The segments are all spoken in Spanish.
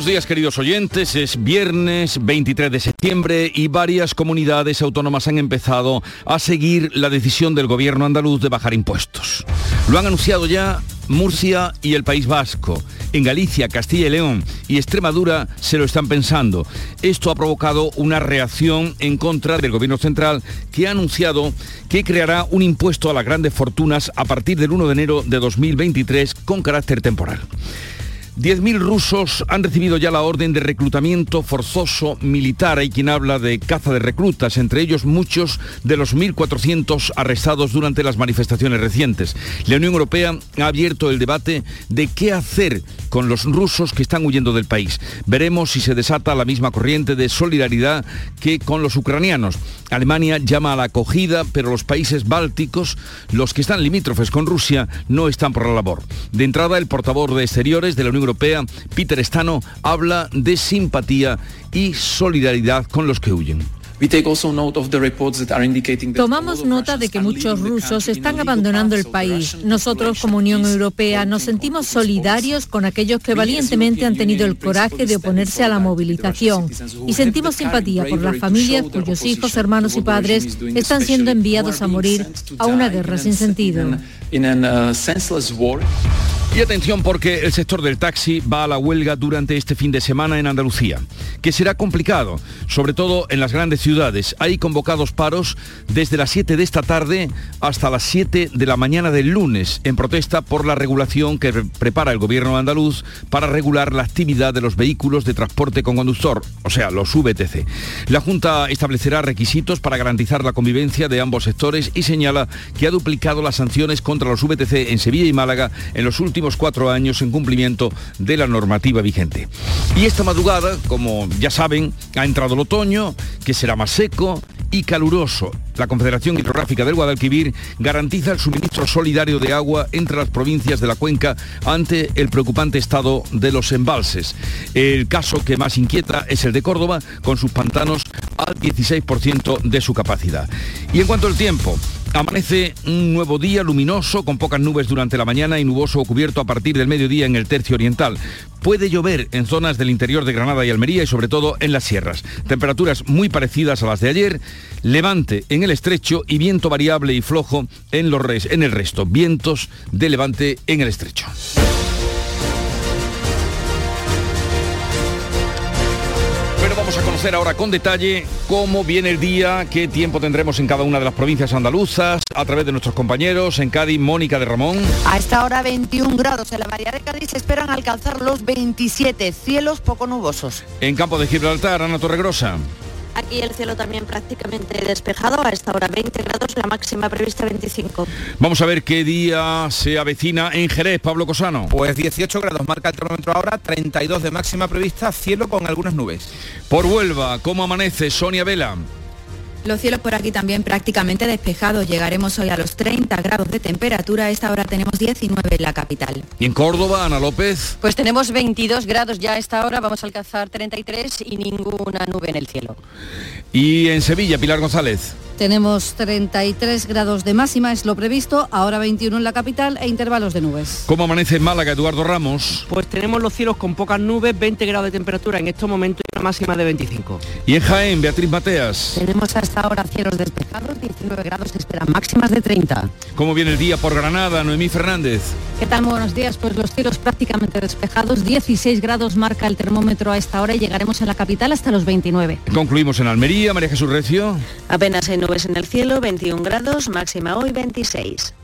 Buenos días queridos oyentes, es viernes 23 de septiembre y varias comunidades autónomas han empezado a seguir la decisión del gobierno andaluz de bajar impuestos. Lo han anunciado ya Murcia y el País Vasco. En Galicia, Castilla y León y Extremadura se lo están pensando. Esto ha provocado una reacción en contra del gobierno central que ha anunciado que creará un impuesto a las grandes fortunas a partir del 1 de enero de 2023 con carácter temporal. 10.000 rusos han recibido ya la orden de reclutamiento forzoso militar. Hay quien habla de caza de reclutas, entre ellos muchos de los 1.400 arrestados durante las manifestaciones recientes. La Unión Europea ha abierto el debate de qué hacer con los rusos que están huyendo del país. Veremos si se desata la misma corriente de solidaridad que con los ucranianos. Alemania llama a la acogida, pero los países bálticos, los que están limítrofes con Rusia, no están por la labor. De entrada, el portavoz de Exteriores de la Unión Peter Stano, habla de simpatía y solidaridad con los que huyen. Tomamos nota de que muchos rusos están abandonando el país. Nosotros, como Unión Europea, nos sentimos solidarios con aquellos que valientemente han tenido el coraje de oponerse a la movilización y sentimos simpatía por las familias cuyos hijos, hermanos y padres están siendo enviados a morir a una guerra sin sentido. Y atención porque el sector del taxi va a la huelga durante este fin de semana en Andalucía, que será complicado, sobre todo en las grandes ciudades. Hay convocados paros desde las 7 de esta tarde hasta las 7 de la mañana del lunes, en protesta por la regulación que prepara el gobierno andaluz para regular la actividad de los vehículos de transporte con conductor, o sea, los VTC. La Junta establecerá requisitos para garantizar la convivencia de ambos sectores y señala que ha duplicado las sanciones contra los VTC en Sevilla y Málaga en los últimos cuatro años en cumplimiento de la normativa vigente. Y esta madrugada, como ya saben, ha entrado el otoño, que será más seco y caluroso. La Confederación Hidrográfica del Guadalquivir garantiza el suministro solidario de agua entre las provincias de la cuenca ante el preocupante estado de los embalses. El caso que más inquieta es el de Córdoba, con sus pantanos al 16% de su capacidad. Y en cuanto al tiempo, Amanece un nuevo día luminoso con pocas nubes durante la mañana y nuboso o cubierto a partir del mediodía en el tercio oriental. Puede llover en zonas del interior de Granada y Almería y sobre todo en las sierras. Temperaturas muy parecidas a las de ayer, levante en el estrecho y viento variable y flojo en, los en el resto. Vientos de levante en el estrecho. Vamos a conocer ahora con detalle cómo viene el día, qué tiempo tendremos en cada una de las provincias andaluzas, a través de nuestros compañeros en Cádiz, Mónica de Ramón. A esta hora 21 grados en la María de Cádiz se esperan alcanzar los 27, cielos poco nubosos. En Campo de Gibraltar, Ana Torregrosa. Aquí el cielo también prácticamente despejado, a esta hora 20 grados, la máxima prevista 25. Vamos a ver qué día se avecina en Jerez, Pablo Cosano. Pues 18 grados marca el termómetro ahora, 32 de máxima prevista, cielo con algunas nubes. Por Huelva, ¿cómo amanece Sonia Vela? Los cielos por aquí también prácticamente despejados. Llegaremos hoy a los 30 grados de temperatura. A esta hora tenemos 19 en la capital. ¿Y en Córdoba, Ana López? Pues tenemos 22 grados ya a esta hora. Vamos a alcanzar 33 y ninguna nube en el cielo. ¿Y en Sevilla, Pilar González? Tenemos 33 grados de máxima, es lo previsto, ahora 21 en la capital e intervalos de nubes. ¿Cómo amanece en Málaga, Eduardo Ramos? Pues tenemos los cielos con pocas nubes, 20 grados de temperatura en estos momentos una máxima de 25. ¿Y en Jaén, Beatriz Mateas? Tenemos hasta ahora cielos despejados, 19 grados, se esperan máximas de 30. ¿Cómo viene el día por Granada, Noemí Fernández? ¿Qué tal? Buenos días. Pues los cielos prácticamente despejados, 16 grados marca el termómetro a esta hora y llegaremos en la capital hasta los 29. Concluimos en Almería, María Jesús Recio. Apenas hay nubes en el cielo, 21 grados, máxima hoy 26.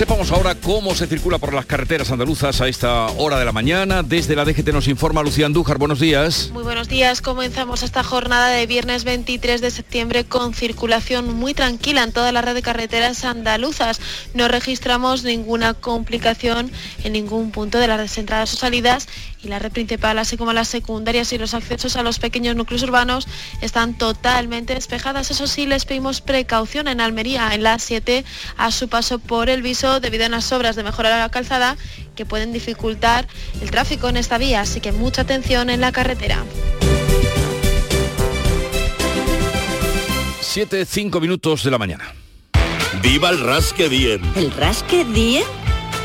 Sepamos ahora cómo se circula por las carreteras andaluzas a esta hora de la mañana. Desde la DGT nos informa Lucía Andújar. Buenos días. Muy buenos días. Comenzamos esta jornada de viernes 23 de septiembre con circulación muy tranquila en toda la red de carreteras andaluzas. No registramos ninguna complicación en ningún punto de las entradas o salidas y la red principal, así como las secundarias y los accesos a los pequeños núcleos urbanos, están totalmente despejadas. Eso sí, les pedimos precaución en Almería, en la 7, a su paso por el viso, debido a unas obras de mejora de la calzada que pueden dificultar el tráfico en esta vía, así que mucha atención en la carretera. 7, 5 minutos de la mañana. ¡Viva el Rasque Diem! ¿El Rasque Diem?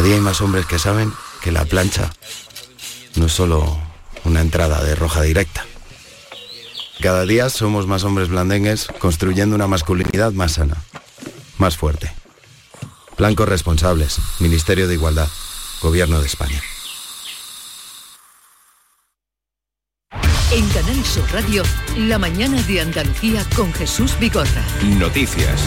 Cada día hay más hombres que saben que la plancha no es solo una entrada de roja directa. Cada día somos más hombres blandengues construyendo una masculinidad más sana, más fuerte. Blancos responsables, Ministerio de Igualdad, Gobierno de España. En Canal Sur Radio, la mañana de Andalucía con Jesús Bigorra. Noticias.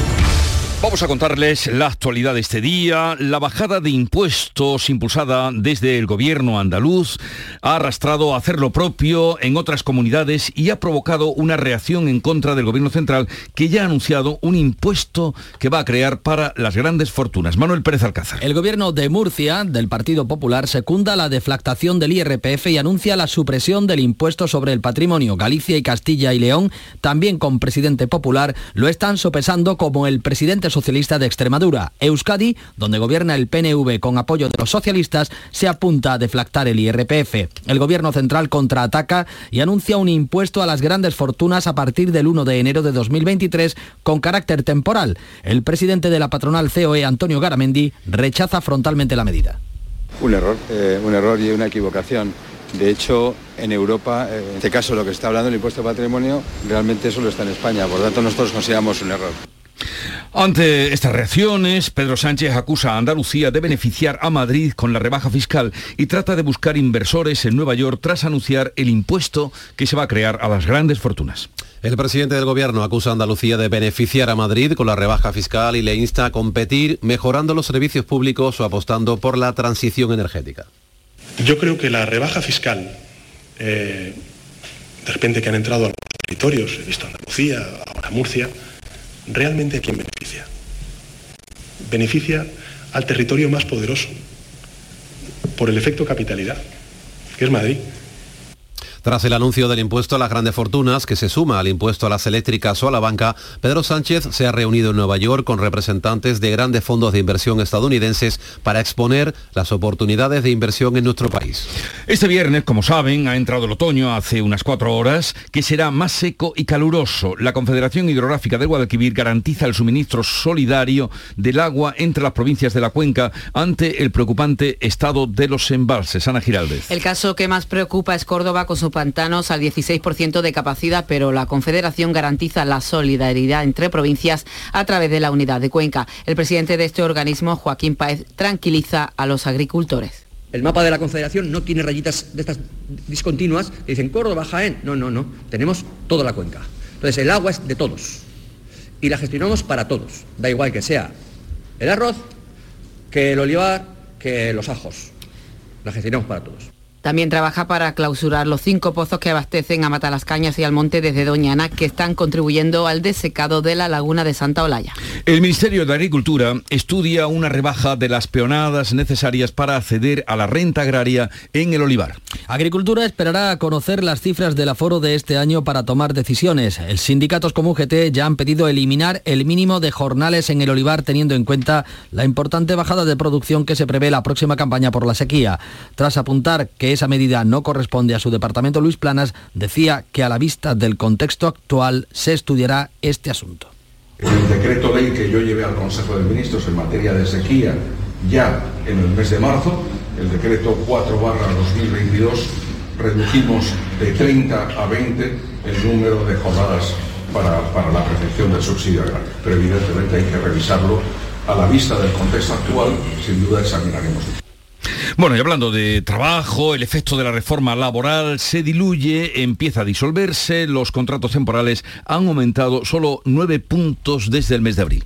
Vamos a contarles la actualidad de este día. La bajada de impuestos impulsada desde el gobierno andaluz ha arrastrado a hacer lo propio en otras comunidades y ha provocado una reacción en contra del gobierno central que ya ha anunciado un impuesto que va a crear para las grandes fortunas. Manuel Pérez Alcázar. El gobierno de Murcia, del Partido Popular, secunda la deflactación del IRPF y anuncia la supresión del impuesto sobre el patrimonio. Galicia y Castilla y León, también con presidente popular, lo están sopesando como el presidente socialista de Extremadura. Euskadi, donde gobierna el PNV con apoyo de los socialistas, se apunta a deflactar el IRPF. El gobierno central contraataca y anuncia un impuesto a las grandes fortunas a partir del 1 de enero de 2023 con carácter temporal. El presidente de la patronal COE, Antonio Garamendi, rechaza frontalmente la medida. Un error, eh, un error y una equivocación. De hecho, en Europa, eh, en este caso lo que está hablando el impuesto de patrimonio, realmente solo está en España. Por lo tanto, nosotros consideramos un error. Ante estas reacciones, Pedro Sánchez acusa a Andalucía de beneficiar a Madrid con la rebaja fiscal y trata de buscar inversores en Nueva York tras anunciar el impuesto que se va a crear a las grandes fortunas. El presidente del gobierno acusa a Andalucía de beneficiar a Madrid con la rebaja fiscal y le insta a competir mejorando los servicios públicos o apostando por la transición energética. Yo creo que la rebaja fiscal, eh, de repente que han entrado a los territorios, he visto Andalucía, ahora Murcia, ¿realmente a quién beneficia? Beneficia al territorio más poderoso, por el efecto capitalidad, que es Madrid. Tras el anuncio del impuesto a las grandes fortunas, que se suma al impuesto a las eléctricas o a la banca, Pedro Sánchez se ha reunido en Nueva York con representantes de grandes fondos de inversión estadounidenses para exponer las oportunidades de inversión en nuestro país. Este viernes, como saben, ha entrado el otoño hace unas cuatro horas, que será más seco y caluroso. La Confederación Hidrográfica del Guadalquivir garantiza el suministro solidario del agua entre las provincias de la cuenca ante el preocupante estado de los embalses. Ana Giraldez. El caso que más preocupa es Córdoba con su pantanos al 16% de capacidad, pero la Confederación garantiza la solidaridad entre provincias a través de la unidad de Cuenca. El presidente de este organismo, Joaquín Páez, tranquiliza a los agricultores. El mapa de la Confederación no tiene rayitas de estas discontinuas que dicen Córdoba, Jaén. No, no, no. Tenemos toda la cuenca. Entonces el agua es de todos y la gestionamos para todos. Da igual que sea el arroz, que el olivar, que los ajos. La gestionamos para todos. También trabaja para clausurar los cinco pozos que abastecen a Matalascañas y al Monte desde Doñana, que están contribuyendo al desecado de la laguna de Santa Olaya. El Ministerio de Agricultura estudia una rebaja de las peonadas necesarias para acceder a la renta agraria en el olivar. Agricultura esperará a conocer las cifras del aforo de este año para tomar decisiones. El sindicatos como UGT ya han pedido eliminar el mínimo de jornales en el olivar teniendo en cuenta la importante bajada de producción que se prevé la próxima campaña por la sequía. Tras apuntar que esa medida no corresponde a su departamento, Luis Planas decía que a la vista del contexto actual se estudiará este asunto. El decreto ley que yo llevé al Consejo de Ministros en materia de sequía ya en el mes de marzo, el decreto 4 barra 2022, redujimos de 30 a 20 el número de jornadas para, para la percepción del subsidio agrario. Pero evidentemente hay que revisarlo a la vista del contexto actual, sin duda examinaremos. Bueno, y hablando de trabajo, el efecto de la reforma laboral se diluye, empieza a disolverse, los contratos temporales han aumentado solo nueve puntos desde el mes de abril.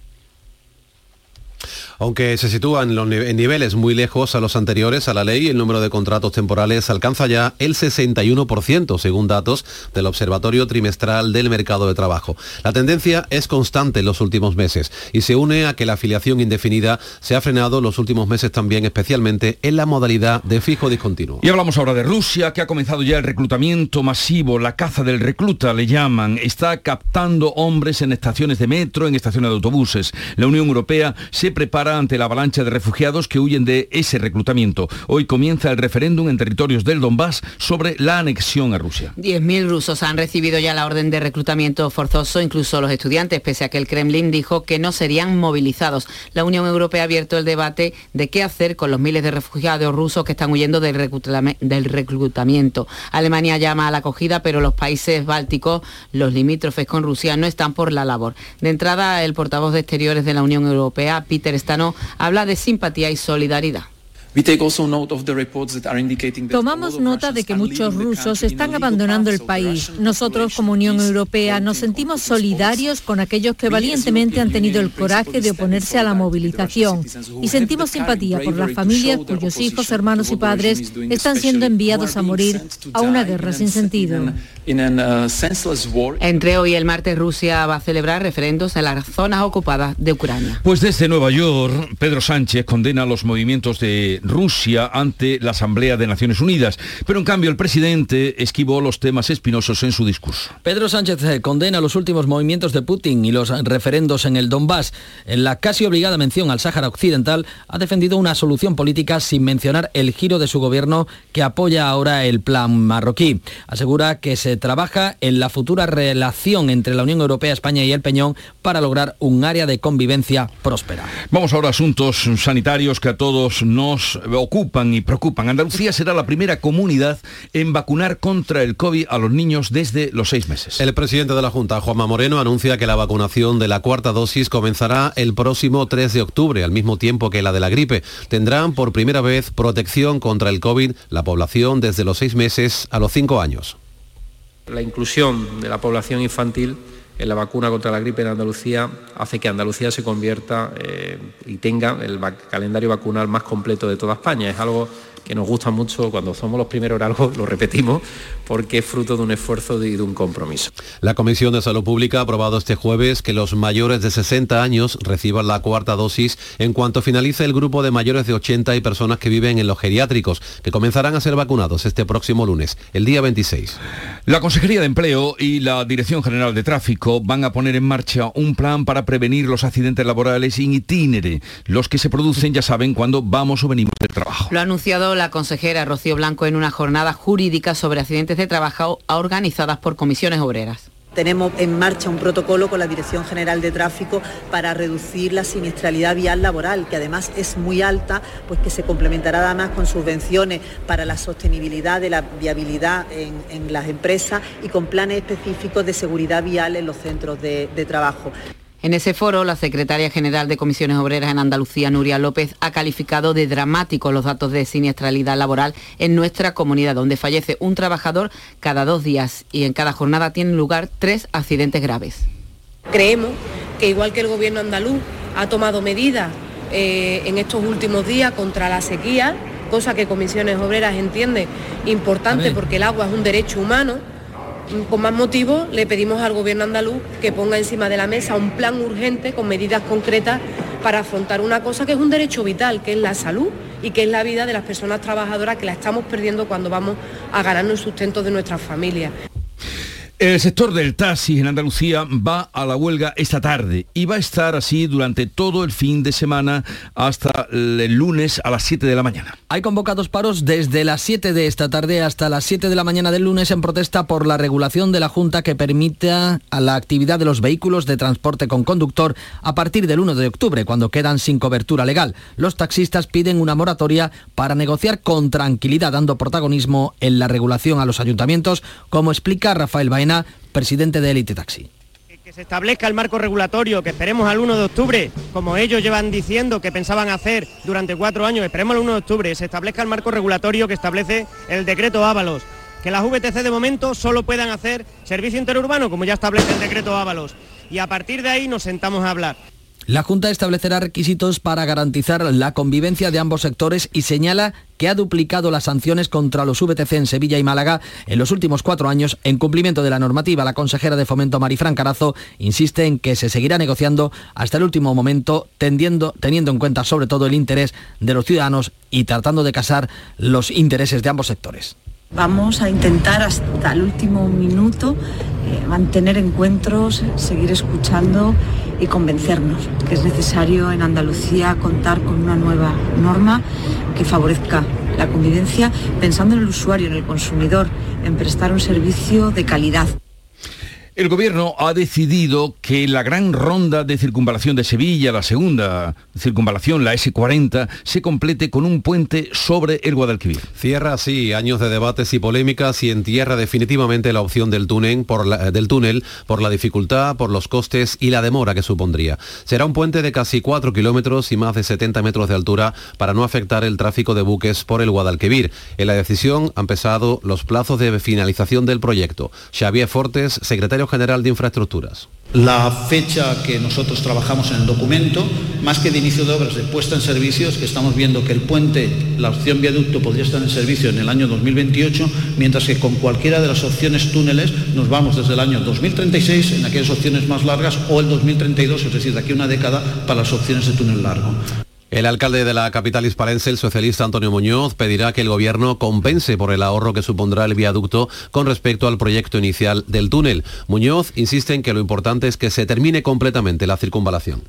Aunque se sitúan en niveles muy lejos a los anteriores a la ley, el número de contratos temporales alcanza ya el 61%, según datos del Observatorio Trimestral del Mercado de Trabajo. La tendencia es constante en los últimos meses y se une a que la afiliación indefinida se ha frenado los últimos meses también, especialmente en la modalidad de fijo discontinuo. Y hablamos ahora de Rusia, que ha comenzado ya el reclutamiento masivo, la caza del recluta le llaman, está captando hombres en estaciones de metro, en estaciones de autobuses. La Unión Europea se prepara ante la avalancha de refugiados que huyen de ese reclutamiento. Hoy comienza el referéndum en territorios del Donbass sobre la anexión a Rusia. 10.000 rusos han recibido ya la orden de reclutamiento forzoso, incluso los estudiantes, pese a que el Kremlin dijo que no serían movilizados. La Unión Europea ha abierto el debate de qué hacer con los miles de refugiados rusos que están huyendo del, reclutamiento. Alemania llama a la acogida, pero los países bálticos, los limítrofes con Rusia, no están por la labor. De entrada, el portavoz de Exteriores de la Unión Europea, Peter habla de simpatía y solidaridad. Tomamos nota de que muchos rusos están abandonando el país. Nosotros, como Unión Europea, nos sentimos solidarios con aquellos que valientemente han tenido el coraje de oponerse a la movilización y sentimos simpatía por las familias cuyos hijos, hermanos y padres están siendo enviados a morir a una guerra sin sentido. Entre hoy y el martes Rusia va a celebrar referendos en las zonas ocupadas de Ucrania. Pues desde Nueva York, Pedro Sánchez condena los movimientos de Rusia ante la Asamblea de Naciones Unidas, pero en cambio el presidente esquivó los temas espinosos en su discurso. Pedro Sánchez eh, condena los últimos movimientos de Putin y los referendos en el Donbass. En la casi obligada mención al Sáhara Occidental, ha defendido una solución política sin mencionar el giro de su gobierno que apoya ahora el plan marroquí. Asegura que se trabaja en la futura relación entre la Unión Europea, España y el Peñón para lograr un área de convivencia próspera. Vamos ahora a asuntos sanitarios que a todos nos ocupan y preocupan. Andalucía será la primera comunidad en vacunar contra el COVID a los niños desde los seis meses. El presidente de la Junta, Juanma Moreno, anuncia que la vacunación de la cuarta dosis comenzará el próximo 3 de octubre, al mismo tiempo que la de la gripe. Tendrán por primera vez protección contra el COVID la población desde los seis meses a los cinco años. La inclusión de la población infantil la vacuna contra la gripe en Andalucía hace que Andalucía se convierta eh, y tenga el calendario vacunal más completo de toda España. Es algo que nos gusta mucho cuando somos los primeros en algo, lo repetimos, porque es fruto de un esfuerzo y de un compromiso. La Comisión de Salud Pública ha aprobado este jueves que los mayores de 60 años reciban la cuarta dosis en cuanto finalice el grupo de mayores de 80 y personas que viven en los geriátricos, que comenzarán a ser vacunados este próximo lunes, el día 26. La Consejería de Empleo y la Dirección General de Tráfico van a poner en marcha un plan para prevenir los accidentes laborales in itinere, los que se producen, ya saben, cuando vamos o venimos del trabajo. Lo ha anunciado la consejera Rocío Blanco en una jornada jurídica sobre accidentes de trabajo organizadas por comisiones obreras. Tenemos en marcha un protocolo con la Dirección General de Tráfico para reducir la siniestralidad vial laboral, que además es muy alta, pues que se complementará además con subvenciones para la sostenibilidad de la viabilidad en, las empresas y con planes específicos de seguridad vial en los centros de trabajo. En ese foro, la secretaria general de Comisiones Obreras en Andalucía, Nuria López, ha calificado de dramáticos los datos de siniestralidad laboral en nuestra comunidad, donde fallece un trabajador cada dos días y en cada jornada tienen lugar tres accidentes graves. Creemos que igual que el gobierno andaluz ha tomado medidas eh, en estos últimos días contra la sequía, cosa que Comisiones Obreras entiende importante porque el agua es un derecho humano, con más motivo, le pedimos al Gobierno andaluz que ponga encima de la mesa un plan urgente con medidas concretas para afrontar una cosa que es un derecho vital, que es la salud y que es la vida de las personas trabajadoras que la estamos perdiendo cuando vamos a ganarnos el sustento de nuestras familias. El sector del taxi en Andalucía va a la huelga esta tarde y va a estar así durante todo el fin de semana hasta el lunes a las 7 de la mañana. Hay convocados paros desde las 7 de esta tarde hasta las 7 de la mañana del lunes en protesta por la regulación de la Junta que permita a la actividad de los vehículos de transporte con conductor a partir del 1 de octubre, cuando quedan sin cobertura legal. Los taxistas piden una moratoria para negociar con tranquilidad, dando protagonismo en la regulación a los ayuntamientos, como explica Rafael Baena presidente de Elite Taxi Que se establezca el marco regulatorio, que esperemos al 1 de octubre, como ellos llevan diciendo que pensaban hacer durante cuatro años, esperemos al 1 de octubre, se establezca el marco regulatorio que establece el decreto Ábalos. Que las VTC de momento solo puedan hacer servicio interurbano, como ya establece el decreto Ábalos. Y a partir de ahí nos sentamos a hablar. La Junta establecerá requisitos para garantizar la convivencia de ambos sectores y señala que ha duplicado las sanciones contra los VTC en Sevilla y Málaga en los últimos cuatro años en cumplimiento de la normativa. La consejera de Fomento Marifran Carazo insiste en que se seguirá negociando hasta el último momento, teniendo en cuenta sobre todo el interés de los ciudadanos y tratando de casar los intereses de ambos sectores. Vamos a intentar hasta el último minuto eh, mantener encuentros, seguir escuchando y convencernos que es necesario en Andalucía contar con una nueva norma que favorezca la convivencia pensando en el usuario, en el consumidor, en prestar un servicio de calidad. El gobierno ha decidido que la gran ronda de circunvalación de Sevilla, la segunda circunvalación, la S40, se complete con un puente sobre el Guadalquivir. Cierra así años de debates y polémicas y entierra definitivamente la opción del túnel, por la, del túnel por la dificultad, por los costes y la demora que supondría. Será un puente de casi 4 kilómetros y más de 70 metros de altura para no afectar el tráfico de buques por el Guadalquivir. En la decisión han pesado los plazos de finalización del proyecto. Xavier Fortes, secretario General de Infraestructuras. La fecha que nosotros trabajamos en el documento, más que de inicio de obras, de puesta en servicios, que estamos viendo que el puente, la opción viaducto podría estar en servicio en el año 2028, mientras que con cualquiera de las opciones túneles nos vamos desde el año 2036 en aquellas opciones más largas o el 2032, es decir, de aquí una década para las opciones de túnel largo. El alcalde de la capital hispalense, el socialista Antonio Muñoz, pedirá que el gobierno compense por el ahorro que supondrá el viaducto con respecto al proyecto inicial del túnel. Muñoz insiste en que lo importante es que se termine completamente la circunvalación.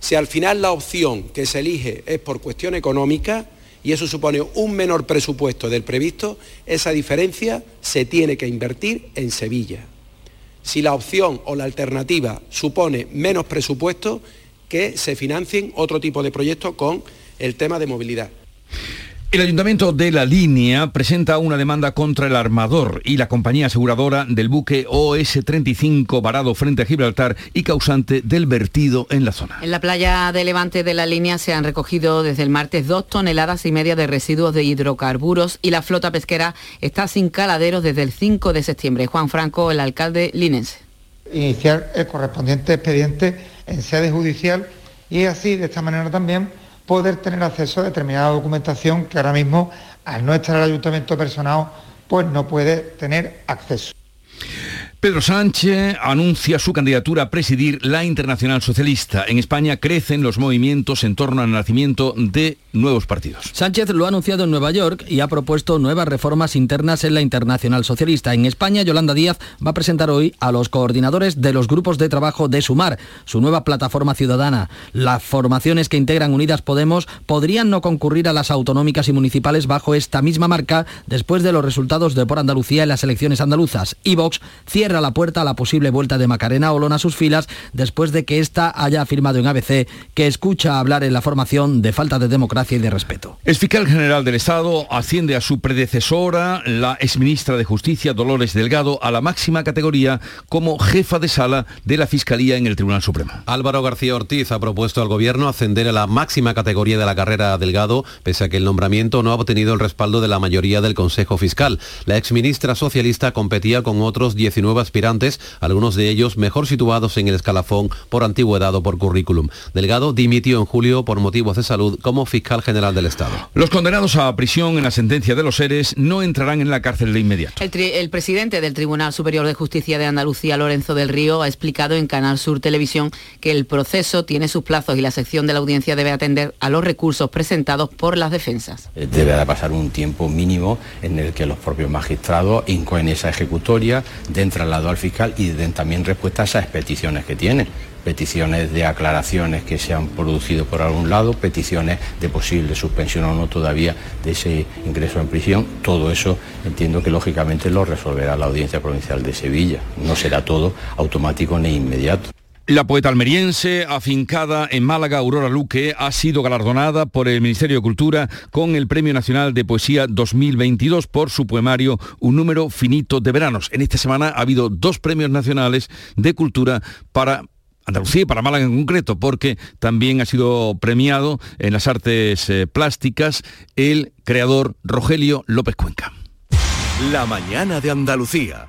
Si al final la opción que se elige es por cuestión económica y eso supone un menor presupuesto del previsto, esa diferencia se tiene que invertir en Sevilla. Si la opción o la alternativa supone menos presupuesto, que se financien otro tipo de proyectos con el tema de movilidad. El Ayuntamiento de La Línea presenta una demanda contra el armador y la compañía aseguradora del buque OS-35 varado frente a Gibraltar y causante del vertido en la zona. En la playa de Levante de La Línea se han recogido desde el martes dos toneladas y media de residuos de hidrocarburos y la flota pesquera está sin caladeros desde el 5 de septiembre. Juan Franco, el alcalde linense. Iniciar el correspondiente expediente en sede judicial y así, de esta manera también, poder tener acceso a determinada documentación que ahora mismo, al no estar el ayuntamiento personado, pues no puede tener acceso. Pedro Sánchez anuncia su candidatura a presidir la Internacional Socialista. En España crecen los movimientos en torno al nacimiento de nuevos partidos. Sánchez lo ha anunciado en Nueva York y ha propuesto nuevas reformas internas en la Internacional Socialista. En España, Yolanda Díaz va a presentar hoy a los coordinadores de los grupos de trabajo de Sumar, su nueva plataforma ciudadana. Las formaciones que integran Unidas Podemos podrían no concurrir a las autonómicas y municipales bajo esta misma marca después de los resultados de por Andalucía en las elecciones andaluzas. La puerta a la posible vuelta de Macarena Olón a sus filas después de que ésta haya afirmado en ABC que escucha hablar en la formación de falta de democracia y de respeto. El fiscal general del Estado asciende a su predecesora, la exministra de Justicia Dolores Delgado, a la máxima categoría como jefa de sala de la Fiscalía en el Tribunal Supremo. Álvaro García Ortiz ha propuesto al gobierno ascender a la máxima categoría de la carrera Delgado, pese a que el nombramiento no ha obtenido el respaldo de la mayoría del Consejo Fiscal. La exministra socialista competía con otros 19 aspirantes, algunos de ellos mejor situados en el escalafón por antigüedad o por currículum. Delgado dimitió en julio por motivos de salud como fiscal general del Estado. Los condenados a prisión en la sentencia de los seres no entrarán en la cárcel de inmediato. El, el, presidente del Tribunal Superior de Justicia de Andalucía, Lorenzo del Río, ha explicado en Canal Sur Televisión que el proceso tiene sus plazos y la sección de la audiencia debe atender a los recursos presentados por las defensas. Debe de pasar un tiempo mínimo en el que los propios magistrados incoen esa ejecutoria, den al fiscal y den también respuesta a esas peticiones que tienen peticiones de aclaraciones que se han producido por algún lado, peticiones de posible suspensión o no todavía de ese ingreso en prisión. Todo eso entiendo que lógicamente lo resolverá la Audiencia Provincial de Sevilla. No será todo automático ni inmediato. La poeta almeriense, afincada en Málaga, Aurora Luque, ha sido galardonada por el Ministerio de Cultura con el Premio Nacional de Poesía 2022 por su poemario Un número finito de veranos. En esta semana ha habido dos premios nacionales de cultura para Andalucía y para Málaga en concreto, porque también ha sido premiado en las artes eh, plásticas el creador Rogelio López Cuenca. La mañana de Andalucía.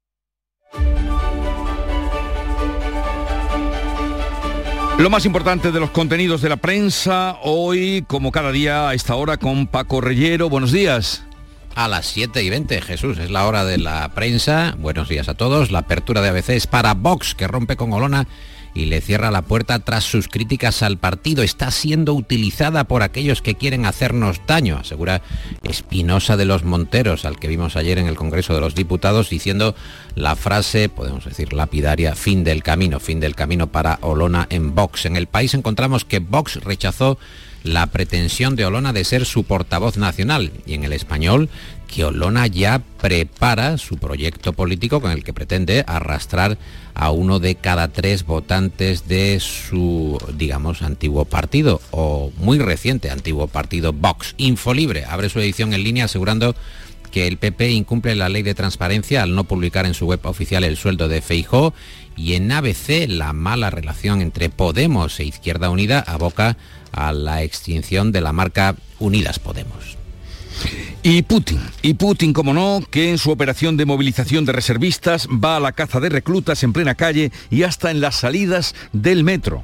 Lo más importante de los contenidos de la prensa, hoy, como cada día, a esta hora, con Paco Reyero. Buenos días. A las 7 y 20, Jesús, es la hora de la prensa. Buenos días a todos. La apertura de ABC es para Vox, que rompe con Olona y le cierra la puerta tras sus críticas al partido. Está siendo utilizada por aquellos que quieren hacernos daño, asegura Espinosa de los Monteros, al que vimos ayer en el Congreso de los Diputados, diciendo la frase, podemos decir lapidaria, fin del camino, fin del camino para Olona en Vox. En el país encontramos que Vox rechazó la pretensión de Olona de ser su portavoz nacional y en el español que Olona ya prepara su proyecto político con el que pretende arrastrar a uno de cada tres votantes de su, digamos, antiguo partido o muy reciente antiguo partido Vox. Infolibre abre su edición en línea asegurando que el PP incumple la ley de transparencia al no publicar en su web oficial el sueldo de Feijó y en ABC la mala relación entre Podemos e Izquierda Unida aboca a la extinción de la marca Unidas Podemos. Y Putin, y Putin, como no, que en su operación de movilización de reservistas va a la caza de reclutas en plena calle y hasta en las salidas del metro.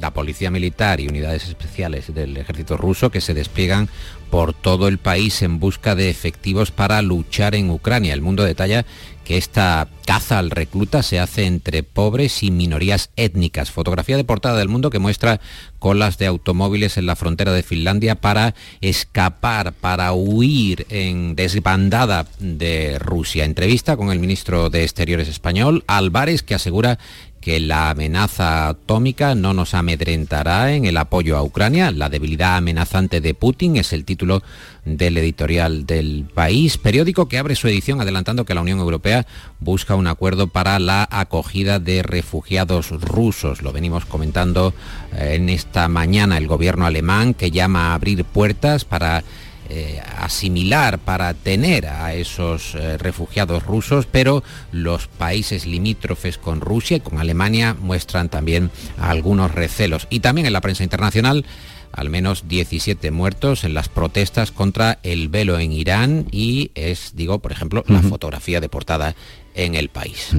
La policía militar y unidades especiales del ejército ruso que se despliegan por todo el país en busca de efectivos para luchar en Ucrania. El mundo detalla que esta caza al recluta se hace entre pobres y minorías étnicas. Fotografía de portada del mundo que muestra colas de automóviles en la frontera de Finlandia para escapar, para huir en desbandada de Rusia. Entrevista con el ministro de Exteriores español, Álvarez, que asegura que la amenaza atómica no nos amedrentará en el apoyo a Ucrania. La debilidad amenazante de Putin es el título del editorial del país, periódico que abre su edición adelantando que la Unión Europea busca un acuerdo para la acogida de refugiados rusos. Lo venimos comentando eh, en esta mañana el gobierno alemán que llama a abrir puertas para eh, asimilar, para tener a esos eh, refugiados rusos, pero los países limítrofes con Rusia y con Alemania muestran también algunos recelos. Y también en la prensa internacional al menos 17 muertos en las protestas contra el velo en Irán y es, digo, por ejemplo, la fotografía de portada en el país.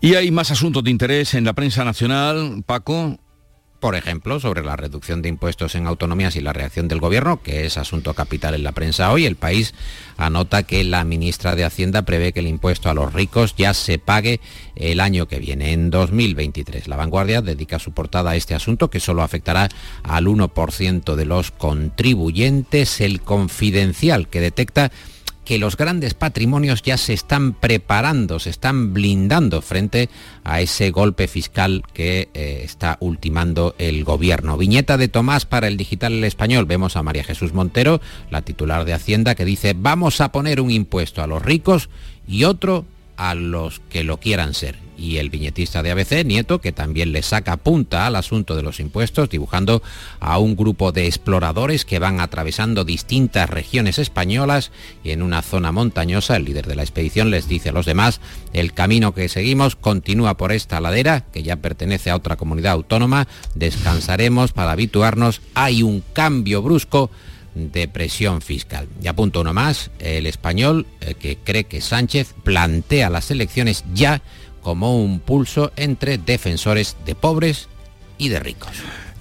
Y hay más asuntos de interés en la prensa nacional, Paco por ejemplo, sobre la reducción de impuestos en autonomías y la reacción del Gobierno, que es asunto capital en la prensa hoy. El país anota que la ministra de Hacienda prevé que el impuesto a los ricos ya se pague el año que viene, en 2023. La vanguardia dedica su portada a este asunto, que solo afectará al 1% de los contribuyentes. El confidencial, que detecta que los grandes patrimonios ya se están preparando, se están blindando frente a ese golpe fiscal que eh, está ultimando el gobierno. Viñeta de Tomás para el digital español. Vemos a María Jesús Montero, la titular de Hacienda, que dice vamos a poner un impuesto a los ricos y otro a los que lo quieran ser y el viñetista de ABC, Nieto, que también le saca punta al asunto de los impuestos, dibujando a un grupo de exploradores que van atravesando distintas regiones españolas. Y en una zona montañosa el líder de la expedición les dice a los demás, el camino que seguimos continúa por esta ladera, que ya pertenece a otra comunidad autónoma, descansaremos para habituarnos, hay un cambio brusco de presión fiscal. Y apunto uno más, el español eh, que cree que Sánchez plantea las elecciones ya como un pulso entre defensores de pobres y de ricos.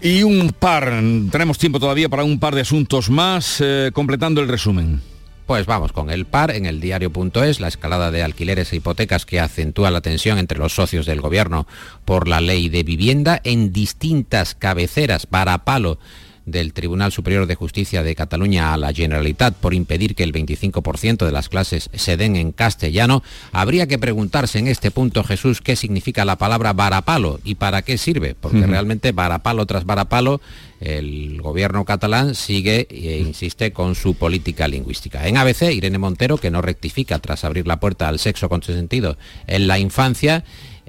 Y un par, tenemos tiempo todavía para un par de asuntos más, eh, completando el resumen. Pues vamos con el par en el diario.es, la escalada de alquileres e hipotecas que acentúa la tensión entre los socios del gobierno por la ley de vivienda en distintas cabeceras para palo del Tribunal Superior de Justicia de Cataluña a la Generalitat por impedir que el 25% de las clases se den en castellano, habría que preguntarse en este punto, Jesús, qué significa la palabra varapalo y para qué sirve, porque realmente varapalo tras varapalo el gobierno catalán sigue e insiste con su política lingüística. En ABC, Irene Montero, que no rectifica tras abrir la puerta al sexo sentido en la infancia,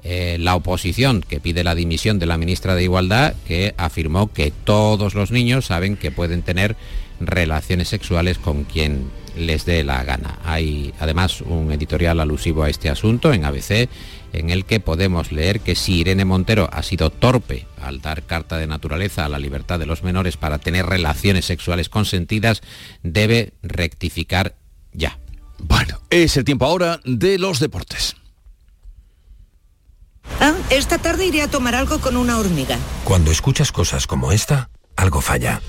eh, la oposición que pide la dimisión de la ministra de Igualdad, que afirmó que todos los niños saben que pueden tener relaciones sexuales con quien les dé la gana. Hay además un editorial alusivo a este asunto en ABC en el que podemos leer que si Irene Montero ha sido torpe al dar carta de naturaleza a la libertad de los menores para tener relaciones sexuales consentidas, debe rectificar ya. Bueno, es el tiempo ahora de los deportes. Ah, esta tarde iré a tomar algo con una hormiga. Cuando escuchas cosas como esta, algo falla.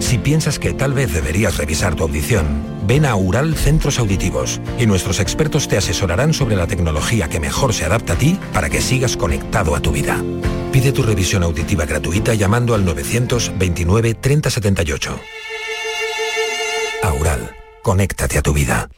Si piensas que tal vez deberías revisar tu audición, ven a Ural Centros Auditivos y nuestros expertos te asesorarán sobre la tecnología que mejor se adapta a ti para que sigas conectado a tu vida. Pide tu revisión auditiva gratuita llamando al 929 3078. Aural, conéctate a tu vida.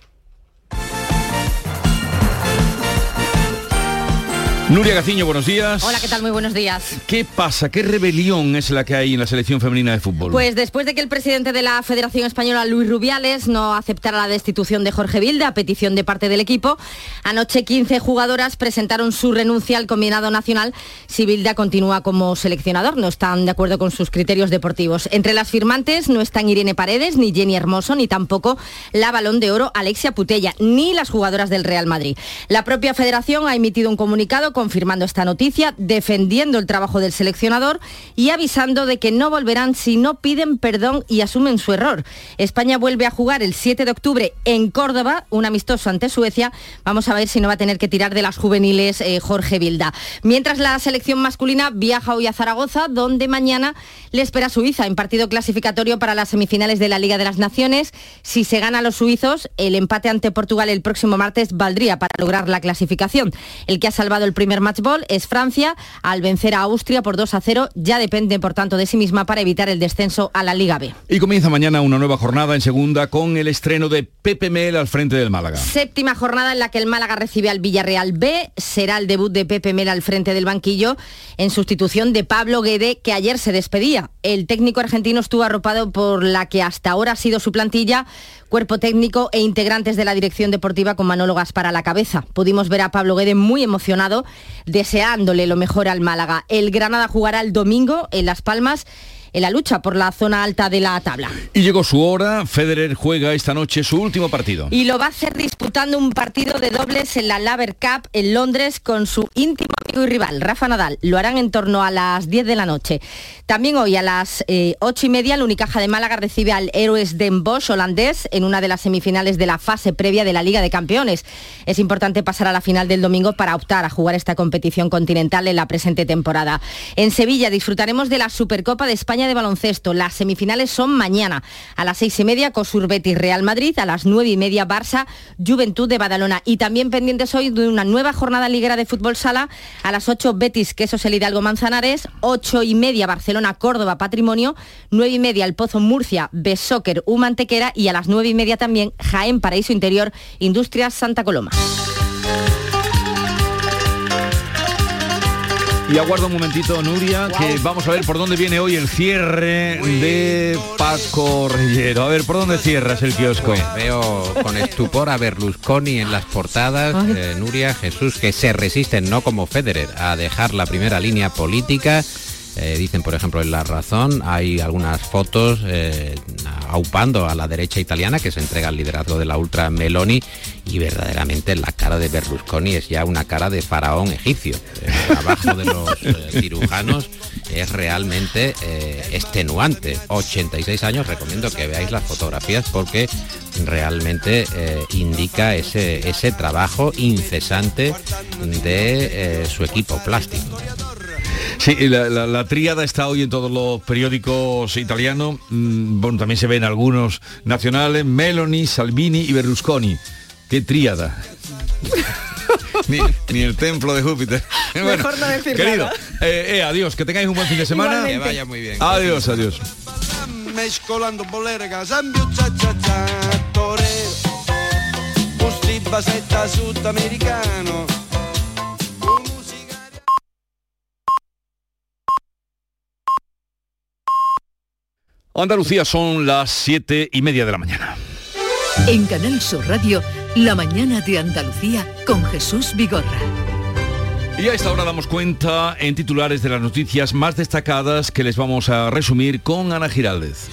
Nuria Gaciño, buenos días. Hola, ¿qué tal? Muy buenos días. ¿Qué pasa? ¿Qué rebelión es la que hay en la selección femenina de fútbol? Pues después de que el presidente de la Federación Española, Luis Rubiales, no aceptara la destitución de Jorge Vilde a petición de parte del equipo, anoche 15 jugadoras presentaron su renuncia al combinado nacional si Vilda continúa como seleccionador. No están de acuerdo con sus criterios deportivos. Entre las firmantes no están Irene Paredes, ni Jenny Hermoso, ni tampoco la balón de oro Alexia Putella, ni las jugadoras del Real Madrid. La propia federación ha emitido un comunicado confirmando esta noticia, defendiendo el trabajo del seleccionador y avisando de que no volverán si no piden perdón y asumen su error. España vuelve a jugar el 7 de octubre en Córdoba, un amistoso ante Suecia. Vamos a ver si no va a tener que tirar de las juveniles eh, Jorge Vilda. Mientras la selección masculina viaja hoy a Zaragoza, donde mañana le espera Suiza en partido clasificatorio para las semifinales de la Liga de las Naciones. Si se gana a los suizos, el empate ante Portugal el próximo martes valdría para lograr la clasificación. El que ha salvado el primer primer matchball es Francia, al vencer a Austria por 2 a 0, ya depende por tanto de sí misma para evitar el descenso a la Liga B. Y comienza mañana una nueva jornada en segunda con el estreno de Pepe Mel al frente del Málaga. Séptima jornada en la que el Málaga recibe al Villarreal B, será el debut de Pepe Mel al frente del banquillo en sustitución de Pablo Guede, que ayer se despedía. El técnico argentino estuvo arropado por la que hasta ahora ha sido su plantilla cuerpo técnico e integrantes de la dirección deportiva con manólogas para la cabeza. Pudimos ver a Pablo Guede muy emocionado, deseándole lo mejor al Málaga. El Granada jugará el domingo en Las Palmas en la lucha por la zona alta de la tabla. Y llegó su hora, Federer juega esta noche su último partido. Y lo va a hacer disputando un partido de dobles en la Laver Cup en Londres con su íntimo amigo y rival, Rafa Nadal. Lo harán en torno a las 10 de la noche. También hoy a las eh, 8 y media, el Unicaja de Málaga recibe al Héroes Den Bosch holandés en una de las semifinales de la fase previa de la Liga de Campeones. Es importante pasar a la final del domingo para optar a jugar esta competición continental en la presente temporada. En Sevilla disfrutaremos de la Supercopa de España de baloncesto. Las semifinales son mañana. A las seis y media, Cosur Betis Real Madrid. A las nueve y media, Barça Juventud de Badalona. Y también pendientes hoy de una nueva jornada liguera de fútbol sala. A las ocho, Betis Quesos el Hidalgo Manzanares. Ocho y media, Barcelona Córdoba Patrimonio. Nueve y media, El Pozo Murcia Besóquer Humantequera. Y a las nueve y media también, Jaén Paraíso Interior Industrias Santa Coloma. Y aguardo un momentito, Nuria, que vamos a ver por dónde viene hoy el cierre de Paco Rillero. A ver, ¿por dónde cierras el kiosco? Pues veo con estupor a Berlusconi en las portadas, eh, Nuria, Jesús, que se resisten, no como Federer, a dejar la primera línea política eh, dicen, por ejemplo, en La Razón hay algunas fotos eh, aupando a la derecha italiana que se entrega al liderazgo de la ultra Meloni y verdaderamente la cara de Berlusconi es ya una cara de faraón egipcio. El trabajo de los eh, cirujanos es realmente extenuante. 86 años, recomiendo que veáis las fotografías porque realmente indica ese, ese trabajo incesante de su equipo plástico. Sí, la, la, la, tríada está hoy en todos los periódicos italianos, mm, bueno, también se ven algunos nacionales, Meloni, Salvini y Berlusconi. ¡Qué tríada! ni, ni, el templo de Júpiter. Bueno, Mejor no decir querido, nada. Eh, eh, adiós, que tengáis un buen fin de semana. Que vaya muy bien. Adiós, adiós. Andalucía son las siete y media de la mañana. En Canal Sur Radio, La mañana de Andalucía con Jesús Vigorra. Y a esta hora damos cuenta en titulares de las noticias más destacadas que les vamos a resumir con Ana Giraldez.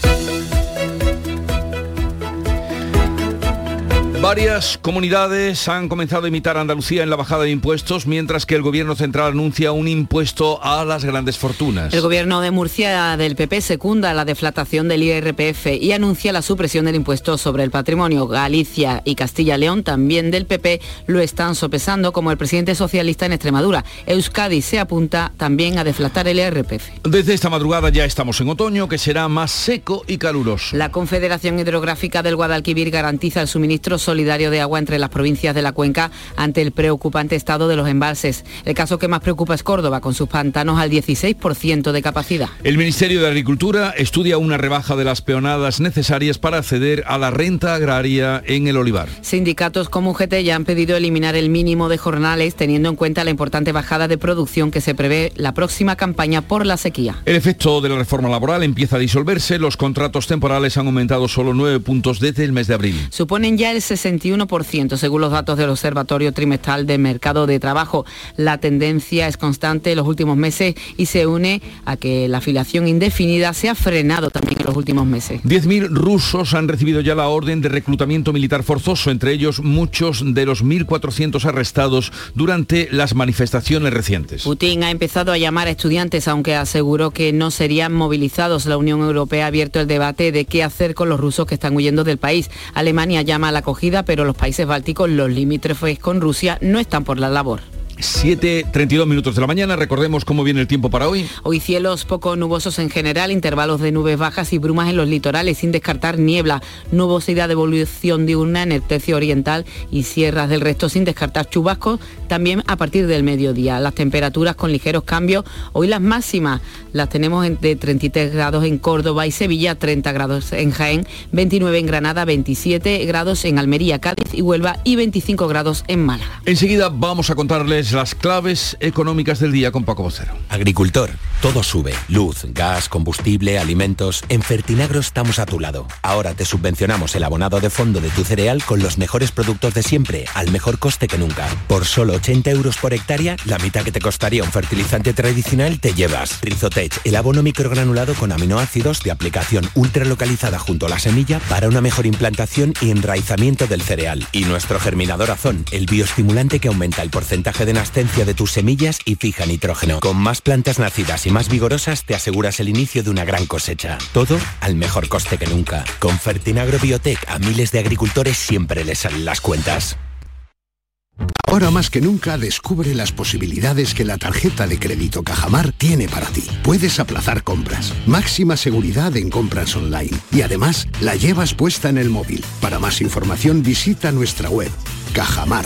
Varias comunidades han comenzado a imitar a Andalucía en la bajada de impuestos, mientras que el gobierno central anuncia un impuesto a las grandes fortunas. El gobierno de Murcia del PP secunda la deflatación del IRPF y anuncia la supresión del impuesto sobre el patrimonio. Galicia y Castilla-León, también del PP, lo están sopesando como el presidente socialista en Extremadura. Euskadi se apunta también a deflatar el IRPF. Desde esta madrugada ya estamos en otoño, que será más seco y caluroso. La Confederación Hidrográfica del Guadalquivir garantiza el suministro solidario de agua entre las provincias de la cuenca ante el preocupante estado de los embalses. El caso que más preocupa es Córdoba, con sus pantanos al 16% de capacidad. El Ministerio de Agricultura estudia una rebaja de las peonadas necesarias para acceder a la renta agraria en el olivar. Sindicatos como UGT ya han pedido eliminar el mínimo de jornales teniendo en cuenta la importante bajada de producción que se prevé la próxima campaña por la sequía. El efecto de la reforma laboral empieza a disolverse. Los contratos temporales han aumentado solo 9 puntos desde el mes de abril. Suponen ya el 61% según los datos del Observatorio Trimestral de Mercado de Trabajo. La tendencia es constante en los últimos meses y se une a que la afiliación indefinida se ha frenado también en los últimos meses. 10.000 rusos han recibido ya la orden de reclutamiento militar forzoso, entre ellos muchos de los 1.400 arrestados durante las manifestaciones recientes. Putin ha empezado a llamar a estudiantes, aunque aseguró que no serían movilizados. La Unión Europea ha abierto el debate de qué hacer con los rusos que están huyendo del país. Alemania llama a la acogida, pero los países bálticos, los limítrofes con Rusia, no están por la labor. 7.32 minutos de la mañana, recordemos cómo viene el tiempo para hoy. Hoy cielos poco nubosos en general, intervalos de nubes bajas y brumas en los litorales, sin descartar niebla, nubosidad de evolución diurna en el tercio oriental y sierras del resto, sin descartar chubascos, también a partir del mediodía. Las temperaturas con ligeros cambios, hoy las máximas las tenemos de 33 grados en Córdoba y Sevilla, 30 grados en Jaén, 29 en Granada, 27 grados en Almería, Cádiz y Huelva y 25 grados en Málaga. Enseguida vamos a contarles las claves económicas del día con Paco Vocero. Agricultor, todo sube. Luz, gas, combustible, alimentos. En Fertinagro estamos a tu lado. Ahora te subvencionamos el abonado de fondo de tu cereal con los mejores productos de siempre, al mejor coste que nunca. Por solo 80 euros por hectárea, la mitad que te costaría un fertilizante tradicional te llevas. Rizotech, el abono microgranulado con aminoácidos de aplicación ultralocalizada junto a la semilla para una mejor implantación y enraizamiento del cereal. Y nuestro germinador azón, el bioestimulante que aumenta el porcentaje de nascencia de tus semillas y fija nitrógeno. Con más plantas nacidas y más vigorosas te aseguras el inicio de una gran cosecha. Todo al mejor coste que nunca. Con Fertinagro Biotech a miles de agricultores siempre les salen las cuentas. Ahora más que nunca descubre las posibilidades que la tarjeta de crédito Cajamar tiene para ti. Puedes aplazar compras, máxima seguridad en compras online y además la llevas puesta en el móvil. Para más información visita nuestra web. Cajamar.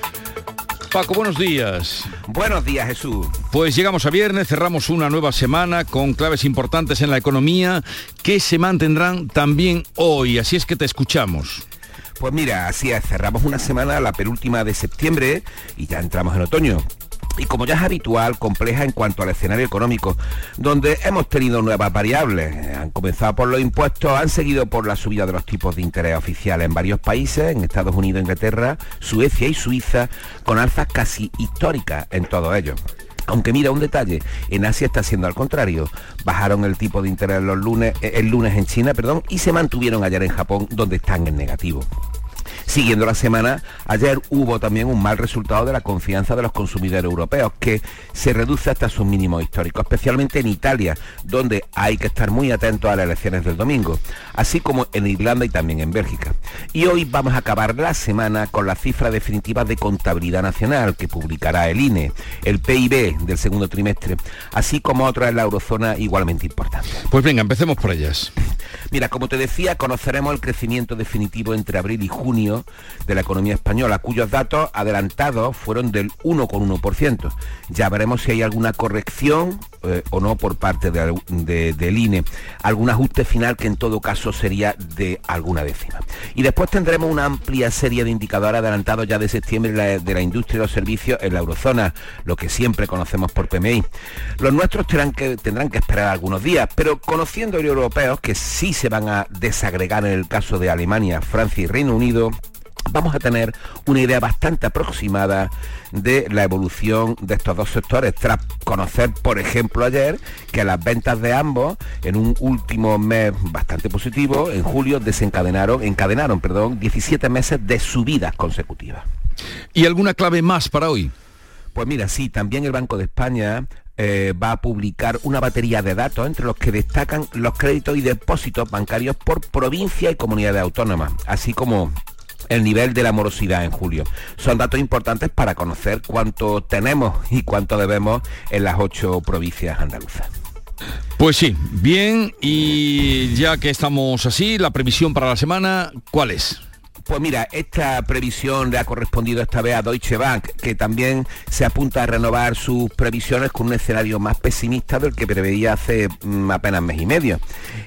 Paco, buenos días. Buenos días, Jesús. Pues llegamos a viernes, cerramos una nueva semana con claves importantes en la economía que se mantendrán también hoy, así es que te escuchamos. Pues mira, así es, cerramos una semana, la penúltima de septiembre, y ya entramos en otoño y como ya es habitual, compleja en cuanto al escenario económico, donde hemos tenido nuevas variables. Han comenzado por los impuestos, han seguido por la subida de los tipos de interés oficiales en varios países, en Estados Unidos, Inglaterra, Suecia y Suiza, con alzas casi históricas en todos ellos. Aunque mira un detalle, en Asia está siendo al contrario. Bajaron el tipo de interés eh, el lunes en China, perdón, y se mantuvieron ayer en Japón, donde están en negativo. Siguiendo la semana, ayer hubo también un mal resultado de la confianza de los consumidores europeos, que se reduce hasta sus mínimos históricos, especialmente en Italia, donde hay que estar muy atentos a las elecciones del domingo, así como en Irlanda y también en Bélgica. Y hoy vamos a acabar la semana con la cifra definitiva de contabilidad nacional que publicará el INE, el PIB del segundo trimestre, así como otras en la eurozona igualmente importantes. Pues venga, empecemos por ellas. Mira, como te decía, conoceremos el crecimiento definitivo entre abril y junio de la economía española, cuyos datos adelantados fueron del 1,1%. Ya veremos si hay alguna corrección eh, o no por parte del INE, algún ajuste final que en todo caso sería de alguna décima. Y después tendremos una amplia serie de indicadores adelantados ya de septiembre de la, industria y los servicios en la eurozona, lo que siempre conocemos por PMI. Los nuestros tendrán que, tendrán que esperar algunos días, pero conociendo los europeos que sí se van a desagregar en el caso de Alemania, Francia y Reino Unido, vamos a tener una idea bastante aproximada de la evolución de estos dos sectores, tras conocer, por ejemplo, ayer que las ventas de ambos en un último mes bastante positivo, en julio desencadenaron, encadenaron, perdón, 17 meses de subidas consecutivas. ¿Y alguna clave más para hoy? Pues mira, sí, también el Banco de España eh, va a publicar una batería de datos entre los que destacan los créditos y depósitos bancarios por provincia y comunidades autónomas, así como el nivel de la morosidad en julio. Son datos importantes para conocer cuánto tenemos y cuánto debemos en las ocho provincias andaluzas. Pues sí, bien, y ya que estamos así, la previsión para la semana, ¿cuál es? Pues mira, esta previsión le ha correspondido esta vez a Deutsche Bank, que también se apunta a renovar sus previsiones con un escenario más pesimista del que preveía hace mm, apenas mes y medio.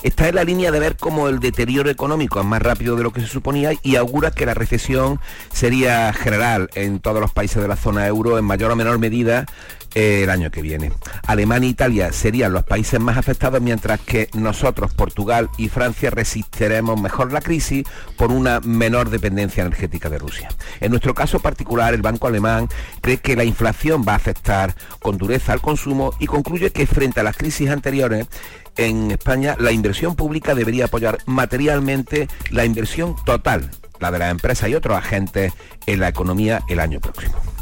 Está en la línea de ver cómo el deterioro económico es más rápido de lo que se suponía y augura que la recesión sería general en todos los países de la zona euro en mayor o menor medida el año que viene. Alemania e Italia serían los países más afectados, mientras que nosotros, Portugal y Francia, resistiremos mejor la crisis por una menor dependencia energética de Rusia. En nuestro caso particular, el Banco Alemán cree que la inflación va a afectar con dureza al consumo y concluye que frente a las crisis anteriores, en España la inversión pública debería apoyar materialmente la inversión total, la de las empresas y otros agentes en la economía el año próximo.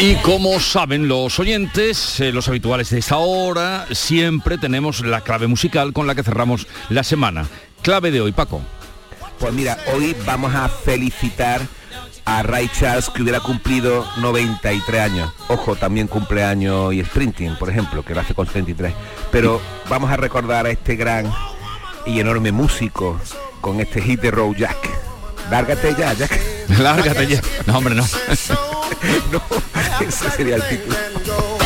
Y como saben los oyentes, eh, los habituales de esta hora, siempre tenemos la clave musical con la que cerramos la semana. Clave de hoy, Paco. Pues mira, hoy vamos a felicitar a Ray Charles que hubiera cumplido 93 años. Ojo, también cumpleaños y Sprinting, por ejemplo, que lo hace con 33. Pero vamos a recordar a este gran y enorme músico con este hit de Road Jack. Lárgate ya, Jack. Lárgate ya. No, hombre, no. no, ese sería el título.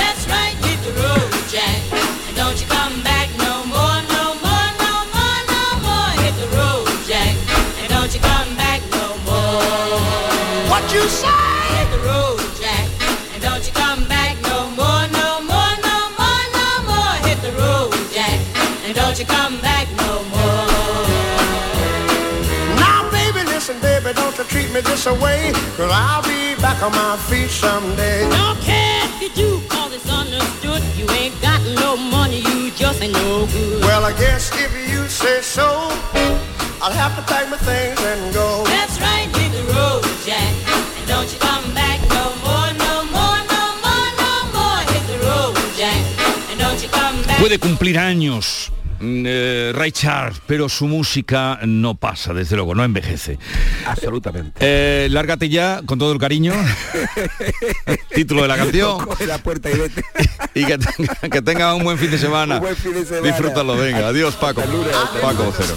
What you say? Hit the road, Jack, and don't you come back no more, no more, no more, no more. Hit the road, Jack, and don't you come back no more. Now, baby, listen, baby, don't you treat me this away, cause I'll be back on my feet someday. Don't care if you do, cause it's understood. You ain't got no money, you just ain't no good. Well, I guess if you say so, I'll have to pack my things and go. That's right, hit the road, Jack. And don't you come back no more, no more, no more, no more. Hit the road, Jack. And don't you come back. Puede cumplir años. Mm, eh, Ray Charles, pero su música no pasa, desde luego, no envejece. Absolutamente. Eh, lárgate ya, con todo el cariño. Título de la canción. Coge la puerta y vete. y que tenga, que tenga un buen fin de semana. Un buen fin de semana. Disfrútalo, venga. Adiós, Paco. Paco Cero.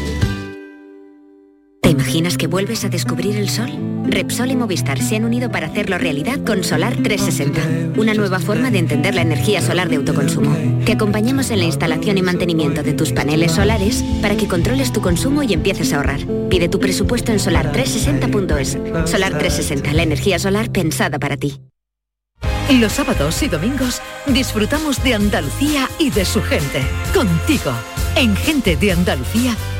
Imaginas que vuelves a descubrir el sol? Repsol y Movistar se han unido para hacerlo realidad con Solar 360, una nueva forma de entender la energía solar de autoconsumo. Te acompañamos en la instalación y mantenimiento de tus paneles solares para que controles tu consumo y empieces a ahorrar. Pide tu presupuesto en solar360.es. Solar 360, la energía solar pensada para ti. Los sábados y domingos disfrutamos de Andalucía y de su gente. Contigo, en Gente de Andalucía,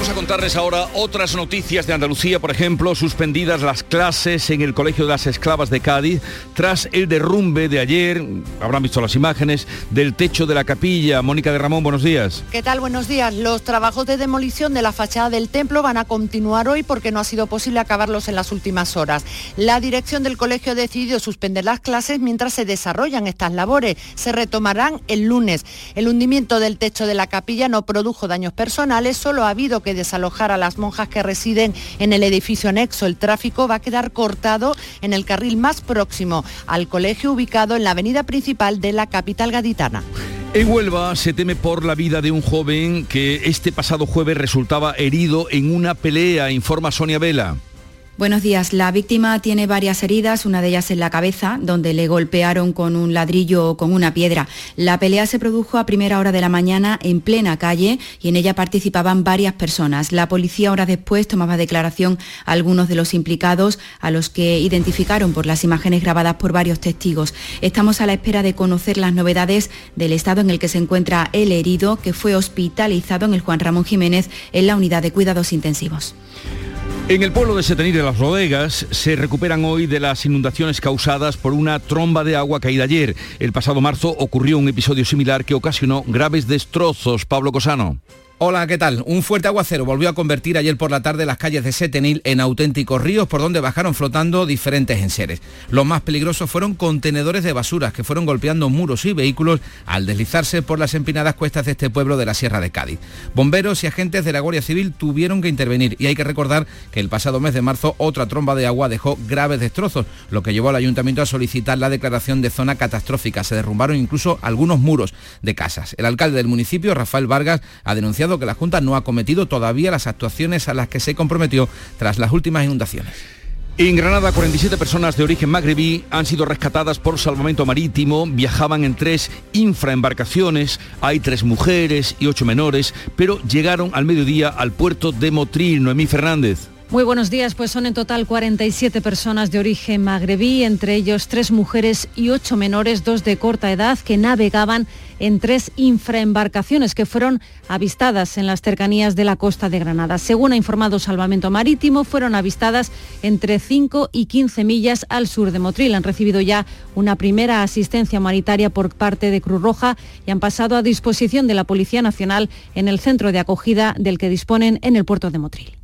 Vamos a contarles ahora otras noticias de Andalucía, por ejemplo, suspendidas las clases en el Colegio de las Esclavas de Cádiz tras el derrumbe de ayer, habrán visto las imágenes, del techo de la capilla. Mónica de Ramón, buenos días. ¿Qué tal? Buenos días. Los trabajos de demolición de la fachada del templo van a continuar hoy porque no ha sido posible acabarlos en las últimas horas. La dirección del colegio ha decidido suspender las clases mientras se desarrollan estas labores. Se retomarán el lunes. El hundimiento del techo de la capilla no produjo daños personales, solo ha habido que desalojar a las monjas que residen en el edificio anexo. El tráfico va a quedar cortado en el carril más próximo al colegio ubicado en la avenida principal de la capital gaditana. En Huelva se teme por la vida de un joven que este pasado jueves resultaba herido en una pelea, informa Sonia Vela. Buenos días. La víctima tiene varias heridas, una de ellas en la cabeza, donde le golpearon con un ladrillo o con una piedra. La pelea se produjo a primera hora de la mañana en plena calle y en ella participaban varias personas. La policía horas después tomaba declaración a algunos de los implicados, a los que identificaron por las imágenes grabadas por varios testigos. Estamos a la espera de conocer las novedades del estado en el que se encuentra el herido, que fue hospitalizado en el Juan Ramón Jiménez en la unidad de cuidados intensivos. En el pueblo de Setenir de las Rodegas se recuperan hoy de las inundaciones causadas por una tromba de agua caída ayer. El pasado marzo ocurrió un episodio similar que ocasionó graves destrozos. Pablo Cosano. Hola, ¿qué tal? Un fuerte aguacero volvió a convertir ayer por la tarde las calles de Setenil en auténticos ríos por donde bajaron flotando diferentes enseres. Los más peligrosos fueron contenedores de basuras que fueron golpeando muros y vehículos al deslizarse por las empinadas cuestas de este pueblo de la Sierra de Cádiz. Bomberos y agentes de la Guardia Civil tuvieron que intervenir y hay que recordar que el pasado mes de marzo otra tromba de agua dejó graves destrozos, lo que llevó al ayuntamiento a solicitar la declaración de zona catastrófica. Se derrumbaron incluso algunos muros de casas. El alcalde del municipio, Rafael Vargas, ha denunciado que la Junta no ha cometido todavía las actuaciones a las que se comprometió tras las últimas inundaciones. En Granada, 47 personas de origen magrebí han sido rescatadas por salvamento marítimo. Viajaban en tres infraembarcaciones. Hay tres mujeres y ocho menores, pero llegaron al mediodía al puerto de Motril. Noemí Fernández. Muy buenos días, pues son en total 47 personas de origen magrebí, entre ellos tres mujeres y ocho menores, dos de corta edad, que navegaban en tres infraembarcaciones que fueron avistadas en las cercanías de la costa de Granada. Según ha informado Salvamento Marítimo, fueron avistadas entre 5 y 15 millas al sur de Motril. Han recibido ya una primera asistencia humanitaria por parte de Cruz Roja y han pasado a disposición de la Policía Nacional en el centro de acogida del que disponen en el puerto de Motril.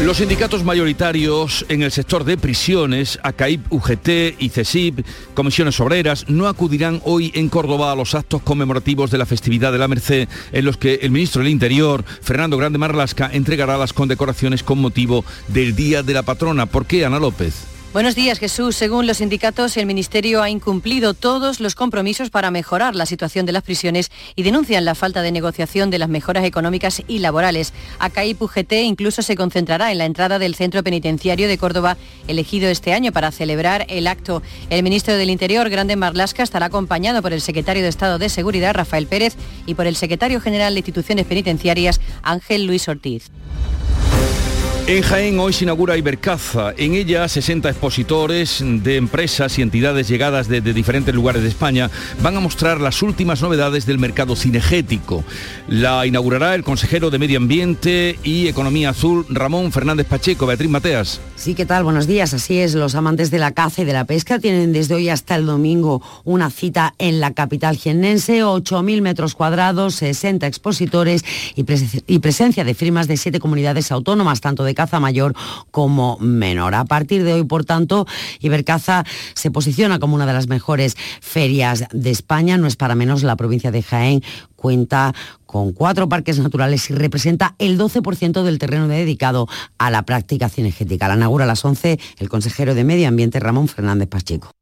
Los sindicatos mayoritarios en el sector de prisiones, ACAIP, UGT y CESIP, comisiones obreras, no acudirán hoy en Córdoba a los actos conmemorativos de la festividad de la Merced, en los que el ministro del Interior, Fernando Grande Marlasca, entregará las condecoraciones con motivo del Día de la Patrona. ¿Por qué, Ana López? Buenos días, Jesús. Según los sindicatos, el Ministerio ha incumplido todos los compromisos para mejorar la situación de las prisiones y denuncian la falta de negociación de las mejoras económicas y laborales. ACAIP UGT incluso se concentrará en la entrada del Centro Penitenciario de Córdoba, elegido este año para celebrar el acto. El ministro del Interior, Grande Marlasca, estará acompañado por el secretario de Estado de Seguridad, Rafael Pérez, y por el secretario general de Instituciones Penitenciarias, Ángel Luis Ortiz. En Jaén hoy se inaugura Ibercaza. En ella 60 expositores de empresas y entidades llegadas de, de, diferentes lugares de España van a mostrar las últimas novedades del mercado cinegético. La inaugurará el consejero de Medio Ambiente y Economía Azul, Ramón Fernández Pacheco. Beatriz Mateas. Sí, ¿qué tal? Buenos días. Así es, los amantes de la caza y de la pesca tienen desde hoy hasta el domingo una cita en la capital jiennense, 8.000 metros cuadrados, 60 expositores y, y presencia de firmas de siete comunidades autónomas, tanto de caza mayor como menor. A partir de hoy, por tanto, Ibercaza se posiciona como una de las mejores ferias de España. No es para menos la provincia de Jaén cuenta con cuatro parques naturales y representa el 12% del terreno dedicado a la práctica cinegética. La inaugura a las 11 el consejero de Medio Ambiente Ramón Fernández Pacheco.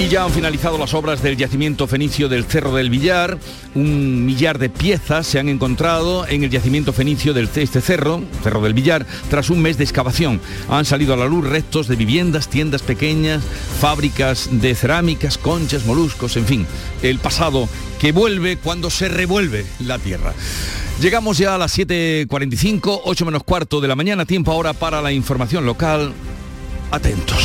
Y ya han finalizado las obras del yacimiento fenicio del Cerro del Villar. Un millar de piezas se han encontrado en el yacimiento fenicio del este cerro, Cerro del Villar, tras un mes de excavación. Han salido a la luz restos de viviendas, tiendas pequeñas, fábricas de cerámicas, conchas, moluscos, en fin, el pasado que vuelve cuando se revuelve la tierra. Llegamos ya a las 7.45, 8 menos cuarto de la mañana, tiempo ahora para la información local. Atentos.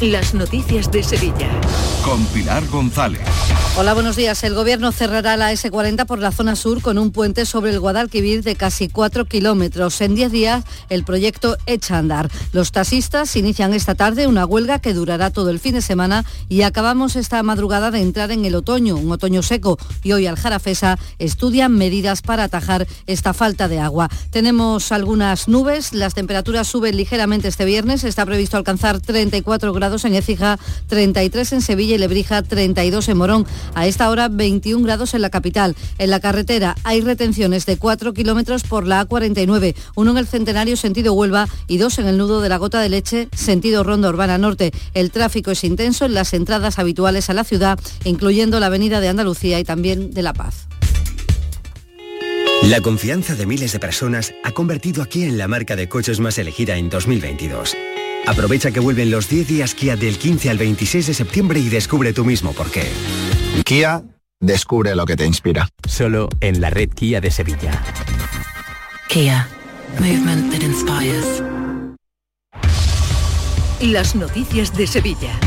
las noticias de Sevilla. Con Pilar González. Hola, buenos días. El gobierno cerrará la S40 por la zona sur con un puente sobre el Guadalquivir de casi 4 kilómetros. En 10 días el proyecto echa a andar. Los taxistas inician esta tarde una huelga que durará todo el fin de semana y acabamos esta madrugada de entrar en el otoño, un otoño seco. Y hoy Aljarafesa estudian medidas para atajar esta falta de agua. Tenemos algunas nubes, las temperaturas suben ligeramente este viernes. Está previsto alcanzar 34 grados en Écija, 33 en Sevilla y Lebrija, 32 en Morón. A esta hora 21 grados en la capital. En la carretera hay retenciones de 4 kilómetros por la A49, uno en el Centenario sentido Huelva y dos en el nudo de la Gota de Leche sentido Ronda Urbana Norte. El tráfico es intenso en las entradas habituales a la ciudad, incluyendo la Avenida de Andalucía y también de La Paz. La confianza de miles de personas ha convertido a Kia en la marca de coches más elegida en 2022. Aprovecha que vuelven los 10 días Kia del 15 al 26 de septiembre y descubre tú mismo por qué. Kia, descubre lo que te inspira. Solo en la red Kia de Sevilla. Kia. Movement that inspires. Las noticias de Sevilla.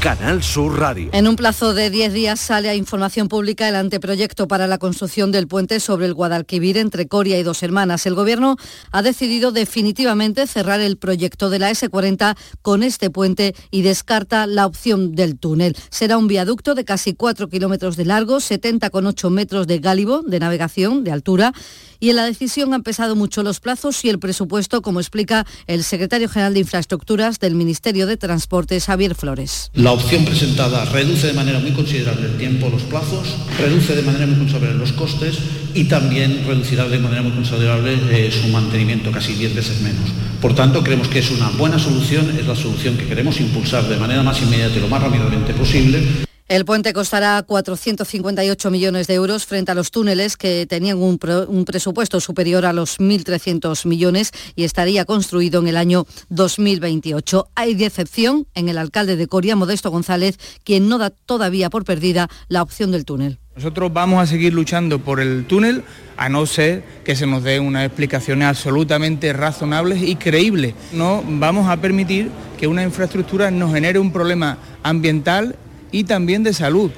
Canal Sur Radio. En un plazo de 10 días sale a información pública el anteproyecto para la construcción del puente sobre el Guadalquivir entre Coria y Dos Hermanas. El Gobierno ha decidido definitivamente cerrar el proyecto de la S40 con este puente y descarta la opción del túnel. Será un viaducto de casi 4 kilómetros de largo, 70,8 metros de gálibo de navegación de altura y en la decisión han pesado mucho los plazos y el presupuesto, como explica el secretario general de Infraestructuras del Ministerio de Transportes, Javier Flores. La opción presentada reduce de manera muy considerable el tiempo, los plazos, reduce de manera muy considerable los costes y también reducirá de manera muy considerable eh, su mantenimiento, casi 10 veces menos. Por tanto, creemos que es una buena solución, es la solución que queremos impulsar de manera más inmediata y lo más rápidamente posible. El puente costará 458 millones de euros frente a los túneles que tenían un, presupuesto superior a los 1.300 millones y estaría construido en el año 2028. Hay decepción en el alcalde de Coria, Modesto González, quien no da todavía por perdida la opción del túnel. Nosotros vamos a seguir luchando por el túnel, a no ser que se nos den unas explicaciones absolutamente razonables y creíbles. No vamos a permitir que una infraestructura nos genere un problema ambiental y también de salud.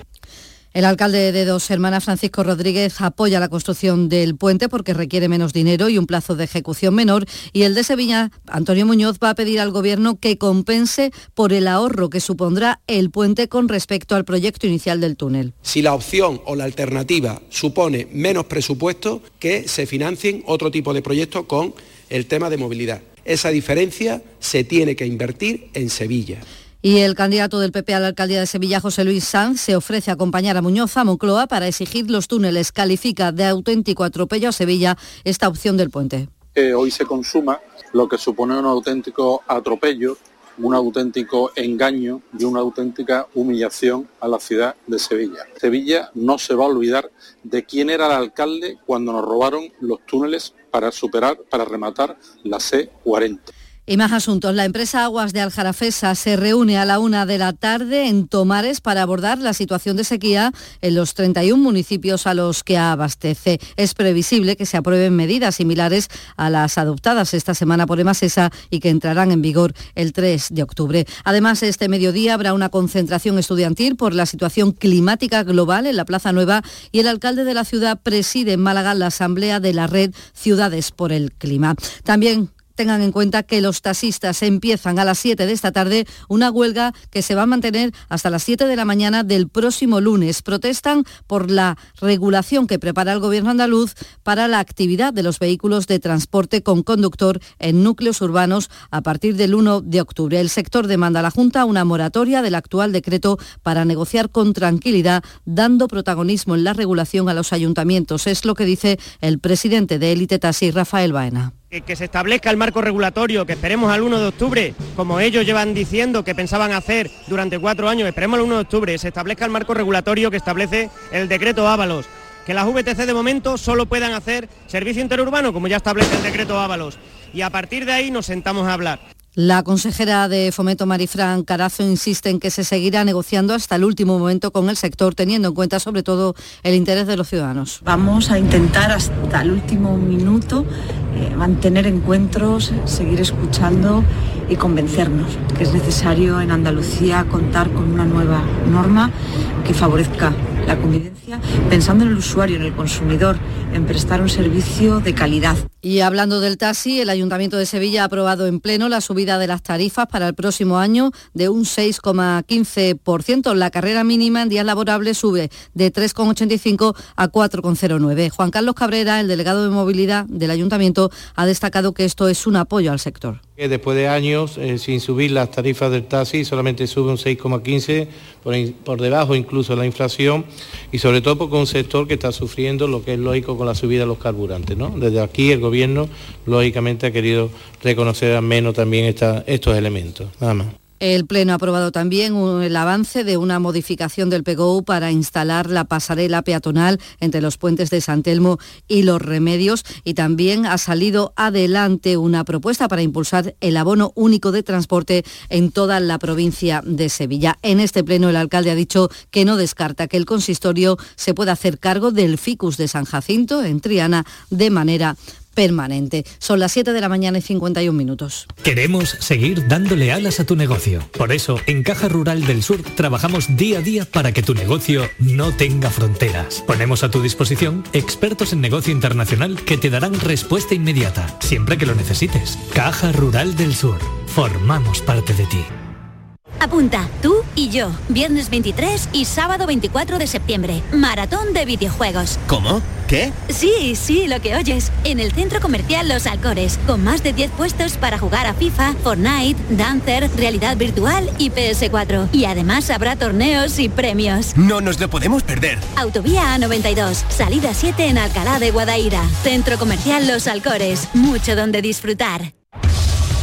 El alcalde de Dos Hermanas, Francisco Rodríguez, apoya la construcción del puente porque requiere menos dinero y un plazo de ejecución menor. Y el de Sevilla, Antonio Muñoz, va a pedir al Gobierno que compense por el ahorro que supondrá el puente con respecto al proyecto inicial del túnel. Si la opción o la alternativa supone menos presupuesto, que se financien otro tipo de proyectos con el tema de movilidad. Esa diferencia se tiene que invertir en Sevilla. Y el candidato del PP a la alcaldía de Sevilla, José Luis Sanz, se ofrece a acompañar a Muñoz a Moncloa para exigir los túneles. Califica de auténtico atropello a Sevilla esta opción del puente. hoy se consuma lo que supone un auténtico atropello, un auténtico engaño y una auténtica humillación a la ciudad de Sevilla. Sevilla no se va a olvidar de quién era el alcalde cuando nos robaron los túneles para superar, para rematar la C40. Y más asuntos. La empresa Aguas de Aljarafesa se reúne a la una de la tarde en Tomares para abordar la situación de sequía en los 31 municipios a los que abastece. Es previsible que se aprueben medidas similares a las adoptadas esta semana por Emasesa y que entrarán en vigor el 3 de octubre. Además, este mediodía habrá una concentración estudiantil por la situación climática global en la Plaza Nueva y el alcalde de la ciudad preside en Málaga la asamblea de la red Ciudades por el Clima. También tengan en cuenta que los taxistas empiezan a las 7 de esta tarde una huelga que se va a mantener hasta las 7 de la mañana del próximo lunes. Protestan por la regulación que prepara el gobierno andaluz para la actividad de los vehículos de transporte con conductor en núcleos urbanos a partir del 1 de octubre. El sector demanda a la Junta una moratoria del actual decreto para negociar con tranquilidad, dando protagonismo en la regulación a los ayuntamientos. Es lo que dice el presidente de Élite Taxi, Rafael Baena que se establezca el marco regulatorio, que esperemos al 1 de octubre, como ellos llevan diciendo que pensaban hacer durante cuatro años, esperemos al 1 de octubre, se establezca el marco regulatorio que establece el decreto Ábalos, que las VTC de momento solo puedan hacer servicio interurbano, como ya establece el decreto Ábalos, y a partir de ahí nos sentamos a hablar. La consejera de Fomento Marifran Carazo insiste en que se seguirá negociando hasta el último momento con el sector, teniendo en cuenta sobre todo el interés de los ciudadanos. Vamos a intentar hasta el último minuto eh, mantener encuentros, seguir escuchando y convencernos que es necesario en Andalucía contar con una nueva norma que favorezca la convivencia, pensando en el usuario, en el consumidor, en prestar un servicio de calidad. Y hablando del taxi, el Ayuntamiento de Sevilla ha aprobado en pleno la subida de las tarifas para el próximo año de un 6,15%. La carrera mínima en días laborables sube de 3,85 a 4,09. Juan Carlos Cabrera, el delegado de movilidad del Ayuntamiento, ha destacado que esto es un apoyo al sector. Después de años eh, sin subir las tarifas del taxi, solamente sube un 6,15 por, por, debajo incluso de la inflación y sobre todo porque un sector que está sufriendo lo que es lógico con la subida de los carburantes. ¿no? Desde aquí el gobierno lógicamente ha querido reconocer al menos también estos elementos. Nada más. El Pleno ha aprobado también el avance de una modificación del PGO para instalar la pasarela peatonal entre los puentes de San Telmo y Los Remedios y también ha salido adelante una propuesta para impulsar el abono único de transporte en toda la provincia de Sevilla. En este Pleno el alcalde ha dicho que no descarta que el consistorio se pueda hacer cargo del ficus de San Jacinto en Triana de manera permanente. Son las 7 de la mañana y 51 minutos. Queremos seguir dándole alas a tu negocio. Por eso, en Caja Rural del Sur trabajamos día a día para que tu negocio no tenga fronteras. Ponemos a tu disposición expertos en negocio internacional que te darán respuesta inmediata, siempre que lo necesites. Caja Rural del Sur. Formamos parte de ti. Apunta, tú y yo, viernes 23 y sábado 24 de septiembre, maratón de videojuegos. ¿Cómo? ¿Qué? Sí, sí, lo que oyes. En el centro comercial Los Alcores, con más de 10 puestos para jugar a FIFA, Fortnite, Dancer, realidad virtual y PS4. Y además habrá torneos y premios. No nos lo podemos perder. Autovía A92, salida 7 en Alcalá de Guadaira. Centro comercial Los Alcores, mucho donde disfrutar.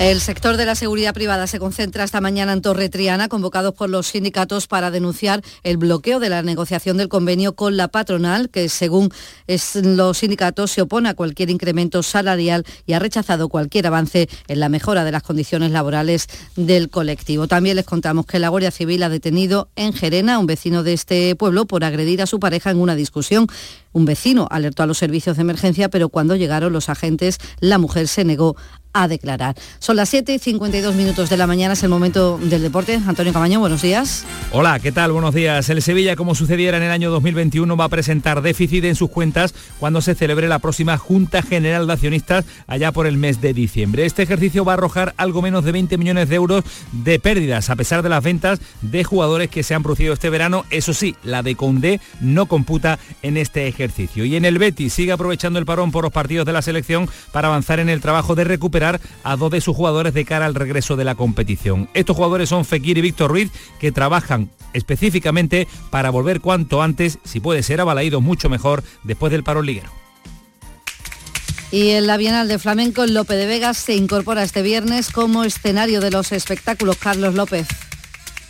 El sector de la seguridad privada se concentra esta mañana en Torre Triana, convocados por los sindicatos para denunciar el bloqueo de la negociación del convenio con la patronal, que según los sindicatos se opone a cualquier incremento salarial y ha rechazado cualquier avance en la mejora de las condiciones laborales del colectivo. También les contamos que la Guardia Civil ha detenido en Gerena a un vecino de este pueblo por agredir a su pareja en una discusión. Un vecino alertó a los servicios de emergencia, pero cuando llegaron los agentes, la mujer se negó a declarar. Son las 7 y 52 minutos de la mañana, es el momento del deporte. Antonio Camaño, buenos días. Hola, ¿qué tal? Buenos días. El Sevilla, como sucediera en el año 2021, va a presentar déficit en sus cuentas cuando se celebre la próxima Junta General de Accionistas allá por el mes de diciembre. Este ejercicio va a arrojar algo menos de 20 millones de euros de pérdidas, a pesar de las ventas de jugadores que se han producido este verano. Eso sí, la de Condé no computa en este ejercicio. Y en el Betis sigue aprovechando el parón por los partidos de la selección para avanzar en el trabajo de recuperación a dos de sus jugadores de cara al regreso de la competición. Estos jugadores son Fekir y Víctor Ruiz, que trabajan específicamente para volver cuanto antes, si puede ser avalaído mucho mejor, después del parón liguero. Y en la Bienal de Flamenco, López de Vegas se incorpora este viernes como escenario de los espectáculos. Carlos López.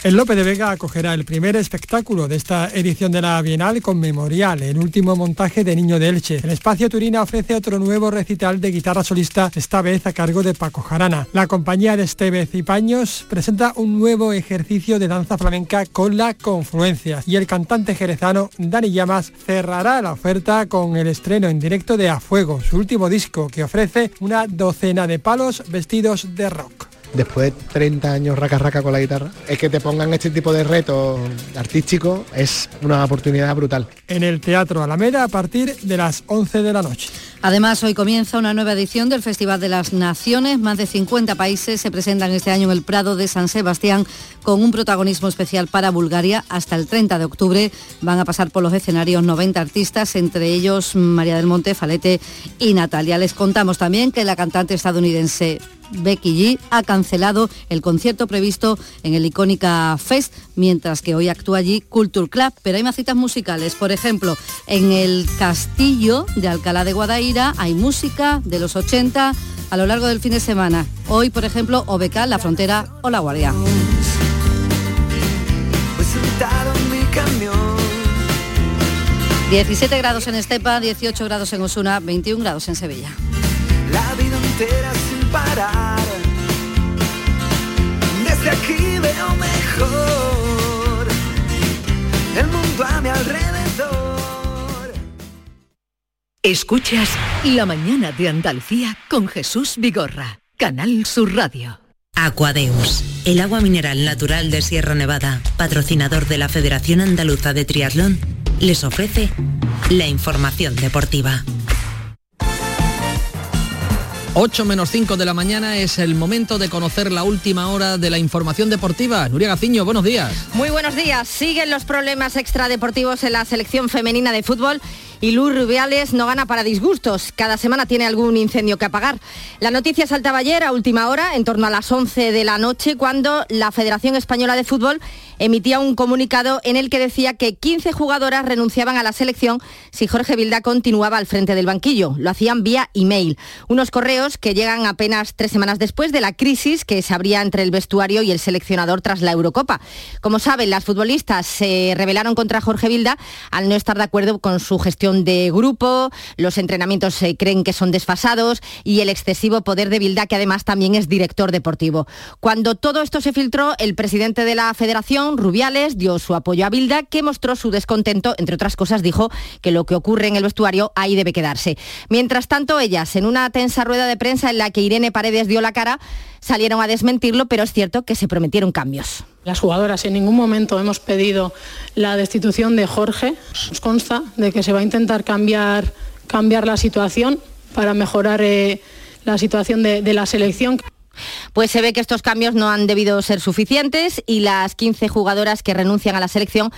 El López de Vega acogerá el primer espectáculo de esta edición de la Bienal con Memorial, el último montaje de Niño de Elche. El espacio Turina ofrece otro nuevo recital de guitarra solista, esta vez a cargo de Paco Jarana. La compañía de Estevez y Paños presenta un nuevo ejercicio de danza flamenca con la confluencia y el cantante jerezano Dani Llamas cerrará la oferta con el estreno en directo de A Fuego, su último disco que ofrece una docena de palos vestidos de rock. Después de 30 años raca raca con la guitarra, es que te pongan este tipo de retos artísticos es una oportunidad brutal. En el Teatro Alameda a partir de las 11 de la noche. Además, hoy comienza una nueva edición del Festival de las Naciones. Más de 50 países se presentan este año en el Prado de San Sebastián con un protagonismo especial para Bulgaria. Hasta el 30 de octubre van a pasar por los escenarios 90 artistas, entre ellos María del Monte, Falete y Natalia. Les contamos también que la cantante estadounidense Becky G ha cancelado el concierto previsto en el Icónica Fest, mientras que hoy actúa allí Culture Club. Pero hay más citas musicales. Por ejemplo, en el Castillo de Alcalá de Guadaira hay música de los 80 a lo largo del fin de semana. Hoy, por ejemplo, OBK, La Frontera o La Guardia. 17 grados en Estepa, 18 grados en Osuna, 21 grados en Sevilla. La vida entera sin parar. Desde aquí veo mejor el mundo a mi alrededor. Escuchas La mañana de Andalucía con Jesús Vigorra, Canal Sur Radio. Aquadeus, el agua mineral natural de Sierra Nevada, patrocinador de la Federación Andaluza de Triatlón, les ofrece la información deportiva. 8 menos 5 de la mañana es el momento de conocer la última hora de la información deportiva. Nuria Gaciño, buenos días. Muy buenos días. Siguen los problemas extradeportivos en la selección femenina de fútbol y Luz Rubiales no gana para disgustos. Cada semana tiene algún incendio que apagar. La noticia saltaba ayer a última hora, en torno a las 11 de la noche, cuando la Federación Española de Fútbol emitía un comunicado en el que decía que 15 jugadoras renunciaban a la selección si Jorge Vilda continuaba al frente del banquillo. Lo hacían vía email. Unos correos que llegan apenas tres semanas después de la crisis que se abría entre el vestuario y el seleccionador tras la Eurocopa. Como saben, las futbolistas se rebelaron contra Jorge Vilda al no estar de acuerdo con su gestión de grupo, los entrenamientos se creen que son desfasados y el excesivo poder de Vilda, que además también es director deportivo. Cuando todo esto se filtró, el presidente de la federación, Rubiales, dio su apoyo a Vilda, que mostró su descontento, entre otras cosas dijo que lo que ocurre en el vestuario ahí debe quedarse. Mientras tanto, ellas, en una tensa rueda de prensa en la que Irene Paredes dio la cara, salieron a desmentirlo, pero es cierto que se prometieron cambios. Las jugadoras en ningún momento hemos pedido la destitución de Jorge. Nos consta de que se va a intentar cambiar, cambiar la situación para mejorar eh, la situación de, de la selección. Pues se ve que estos cambios no han debido ser suficientes y las 15 jugadoras que renuncian a la selección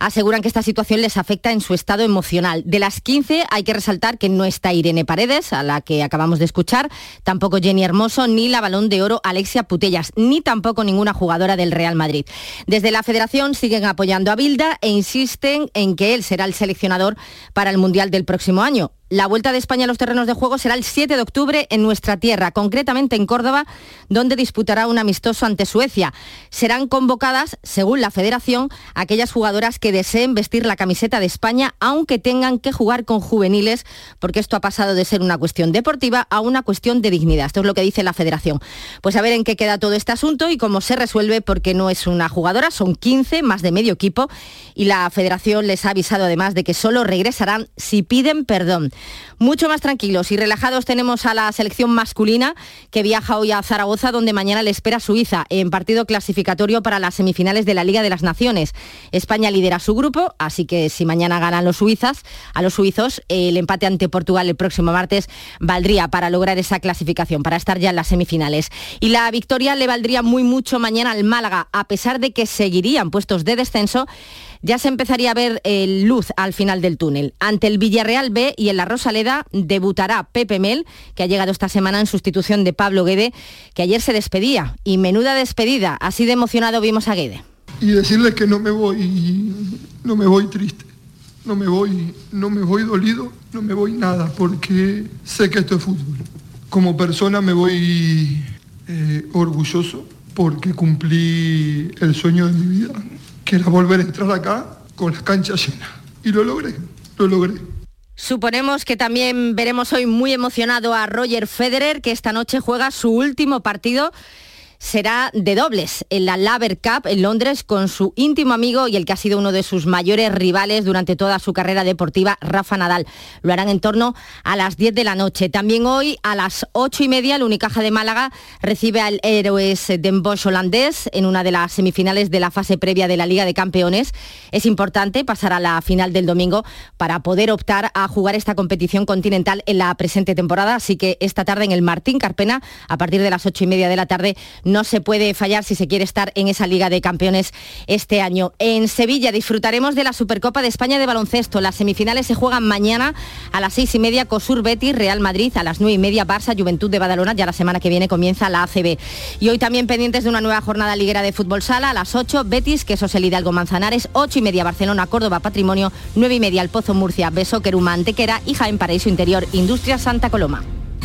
aseguran que esta situación les afecta en su estado emocional. De las 15 hay que resaltar que no está Irene Paredes, a la que acabamos de escuchar, tampoco Jenny Hermoso, ni la balón de oro Alexia Putellas, ni tampoco ninguna jugadora del Real Madrid. Desde la federación siguen apoyando a Bilda e insisten en que él será el seleccionador para el Mundial del próximo año. La vuelta de España a los terrenos de juego será el 7 de octubre en nuestra tierra, concretamente en Córdoba, donde disputará un amistoso ante Suecia. Serán convocadas, según la federación, aquellas jugadoras que deseen vestir la camiseta de España, aunque tengan que jugar con juveniles, porque esto ha pasado de ser una cuestión deportiva a una cuestión de dignidad. Esto es lo que dice la federación. Pues a ver en qué queda todo este asunto y cómo se resuelve, porque no es una jugadora, son 15, más de medio equipo, y la federación les ha avisado además de que solo regresarán si piden perdón. Mucho más tranquilos y relajados tenemos a la selección masculina que viaja hoy a Zaragoza donde mañana le espera Suiza en partido clasificatorio para las semifinales de la Liga de las Naciones. España lidera su grupo, así que si mañana ganan los suizas, a los suizos, el empate ante Portugal el próximo martes valdría para lograr esa clasificación, para estar ya en las semifinales. Y la victoria le valdría muy mucho mañana al Málaga, a pesar de que seguirían puestos de descenso ya se empezaría a ver eh, luz al final del túnel. Ante el Villarreal B y en la Rosaleda debutará Pepe Mel, que ha llegado esta semana en sustitución de Pablo Guede, que ayer se despedía. Y menuda despedida, así de emocionado vimos a Guede. Y decirles que no me voy, no me voy triste, no me voy, no me voy dolido, no me voy nada, porque sé que esto es fútbol. Como persona me voy eh, orgulloso porque cumplí el sueño de mi vida que era volver a entrar acá con las canchas llenas. Y lo logré, lo logré. Suponemos que también veremos hoy muy emocionado a Roger Federer, que esta noche juega su último partido será de dobles en la Laver Cup en Londres con su íntimo amigo y el que ha sido uno de sus mayores rivales durante toda su carrera deportiva, Rafa Nadal. Lo harán en torno a las 10 de la noche. También hoy a las 8 y media el Unicaja de Málaga recibe al Héroes Den Bosch holandés en una de las semifinales de la fase previa de la Liga de Campeones. Es importante pasar a la final del domingo para poder optar a jugar esta competición continental en la presente temporada. Así que esta tarde en el Martín Carpena, a partir de las 8 y media de la tarde, no se puede fallar si se quiere estar en esa Liga de Campeones este año. En Sevilla disfrutaremos de la Supercopa de España de baloncesto. Las semifinales se juegan mañana a las seis y media Cosur Betis, Real Madrid, a las nueve y media Barça, Juventud de Badalona. Ya la semana que viene comienza la ACB. Y hoy también pendientes de una nueva jornada liguera de fútbol sala a las 8 Betis, que es el Hidalgo Manzanares, 8 y media Barcelona, Córdoba Patrimonio, 9 y media El Pozo Murcia, Beso Queruma Antequera y Jaén Paraíso Interior, Industria Santa Coloma.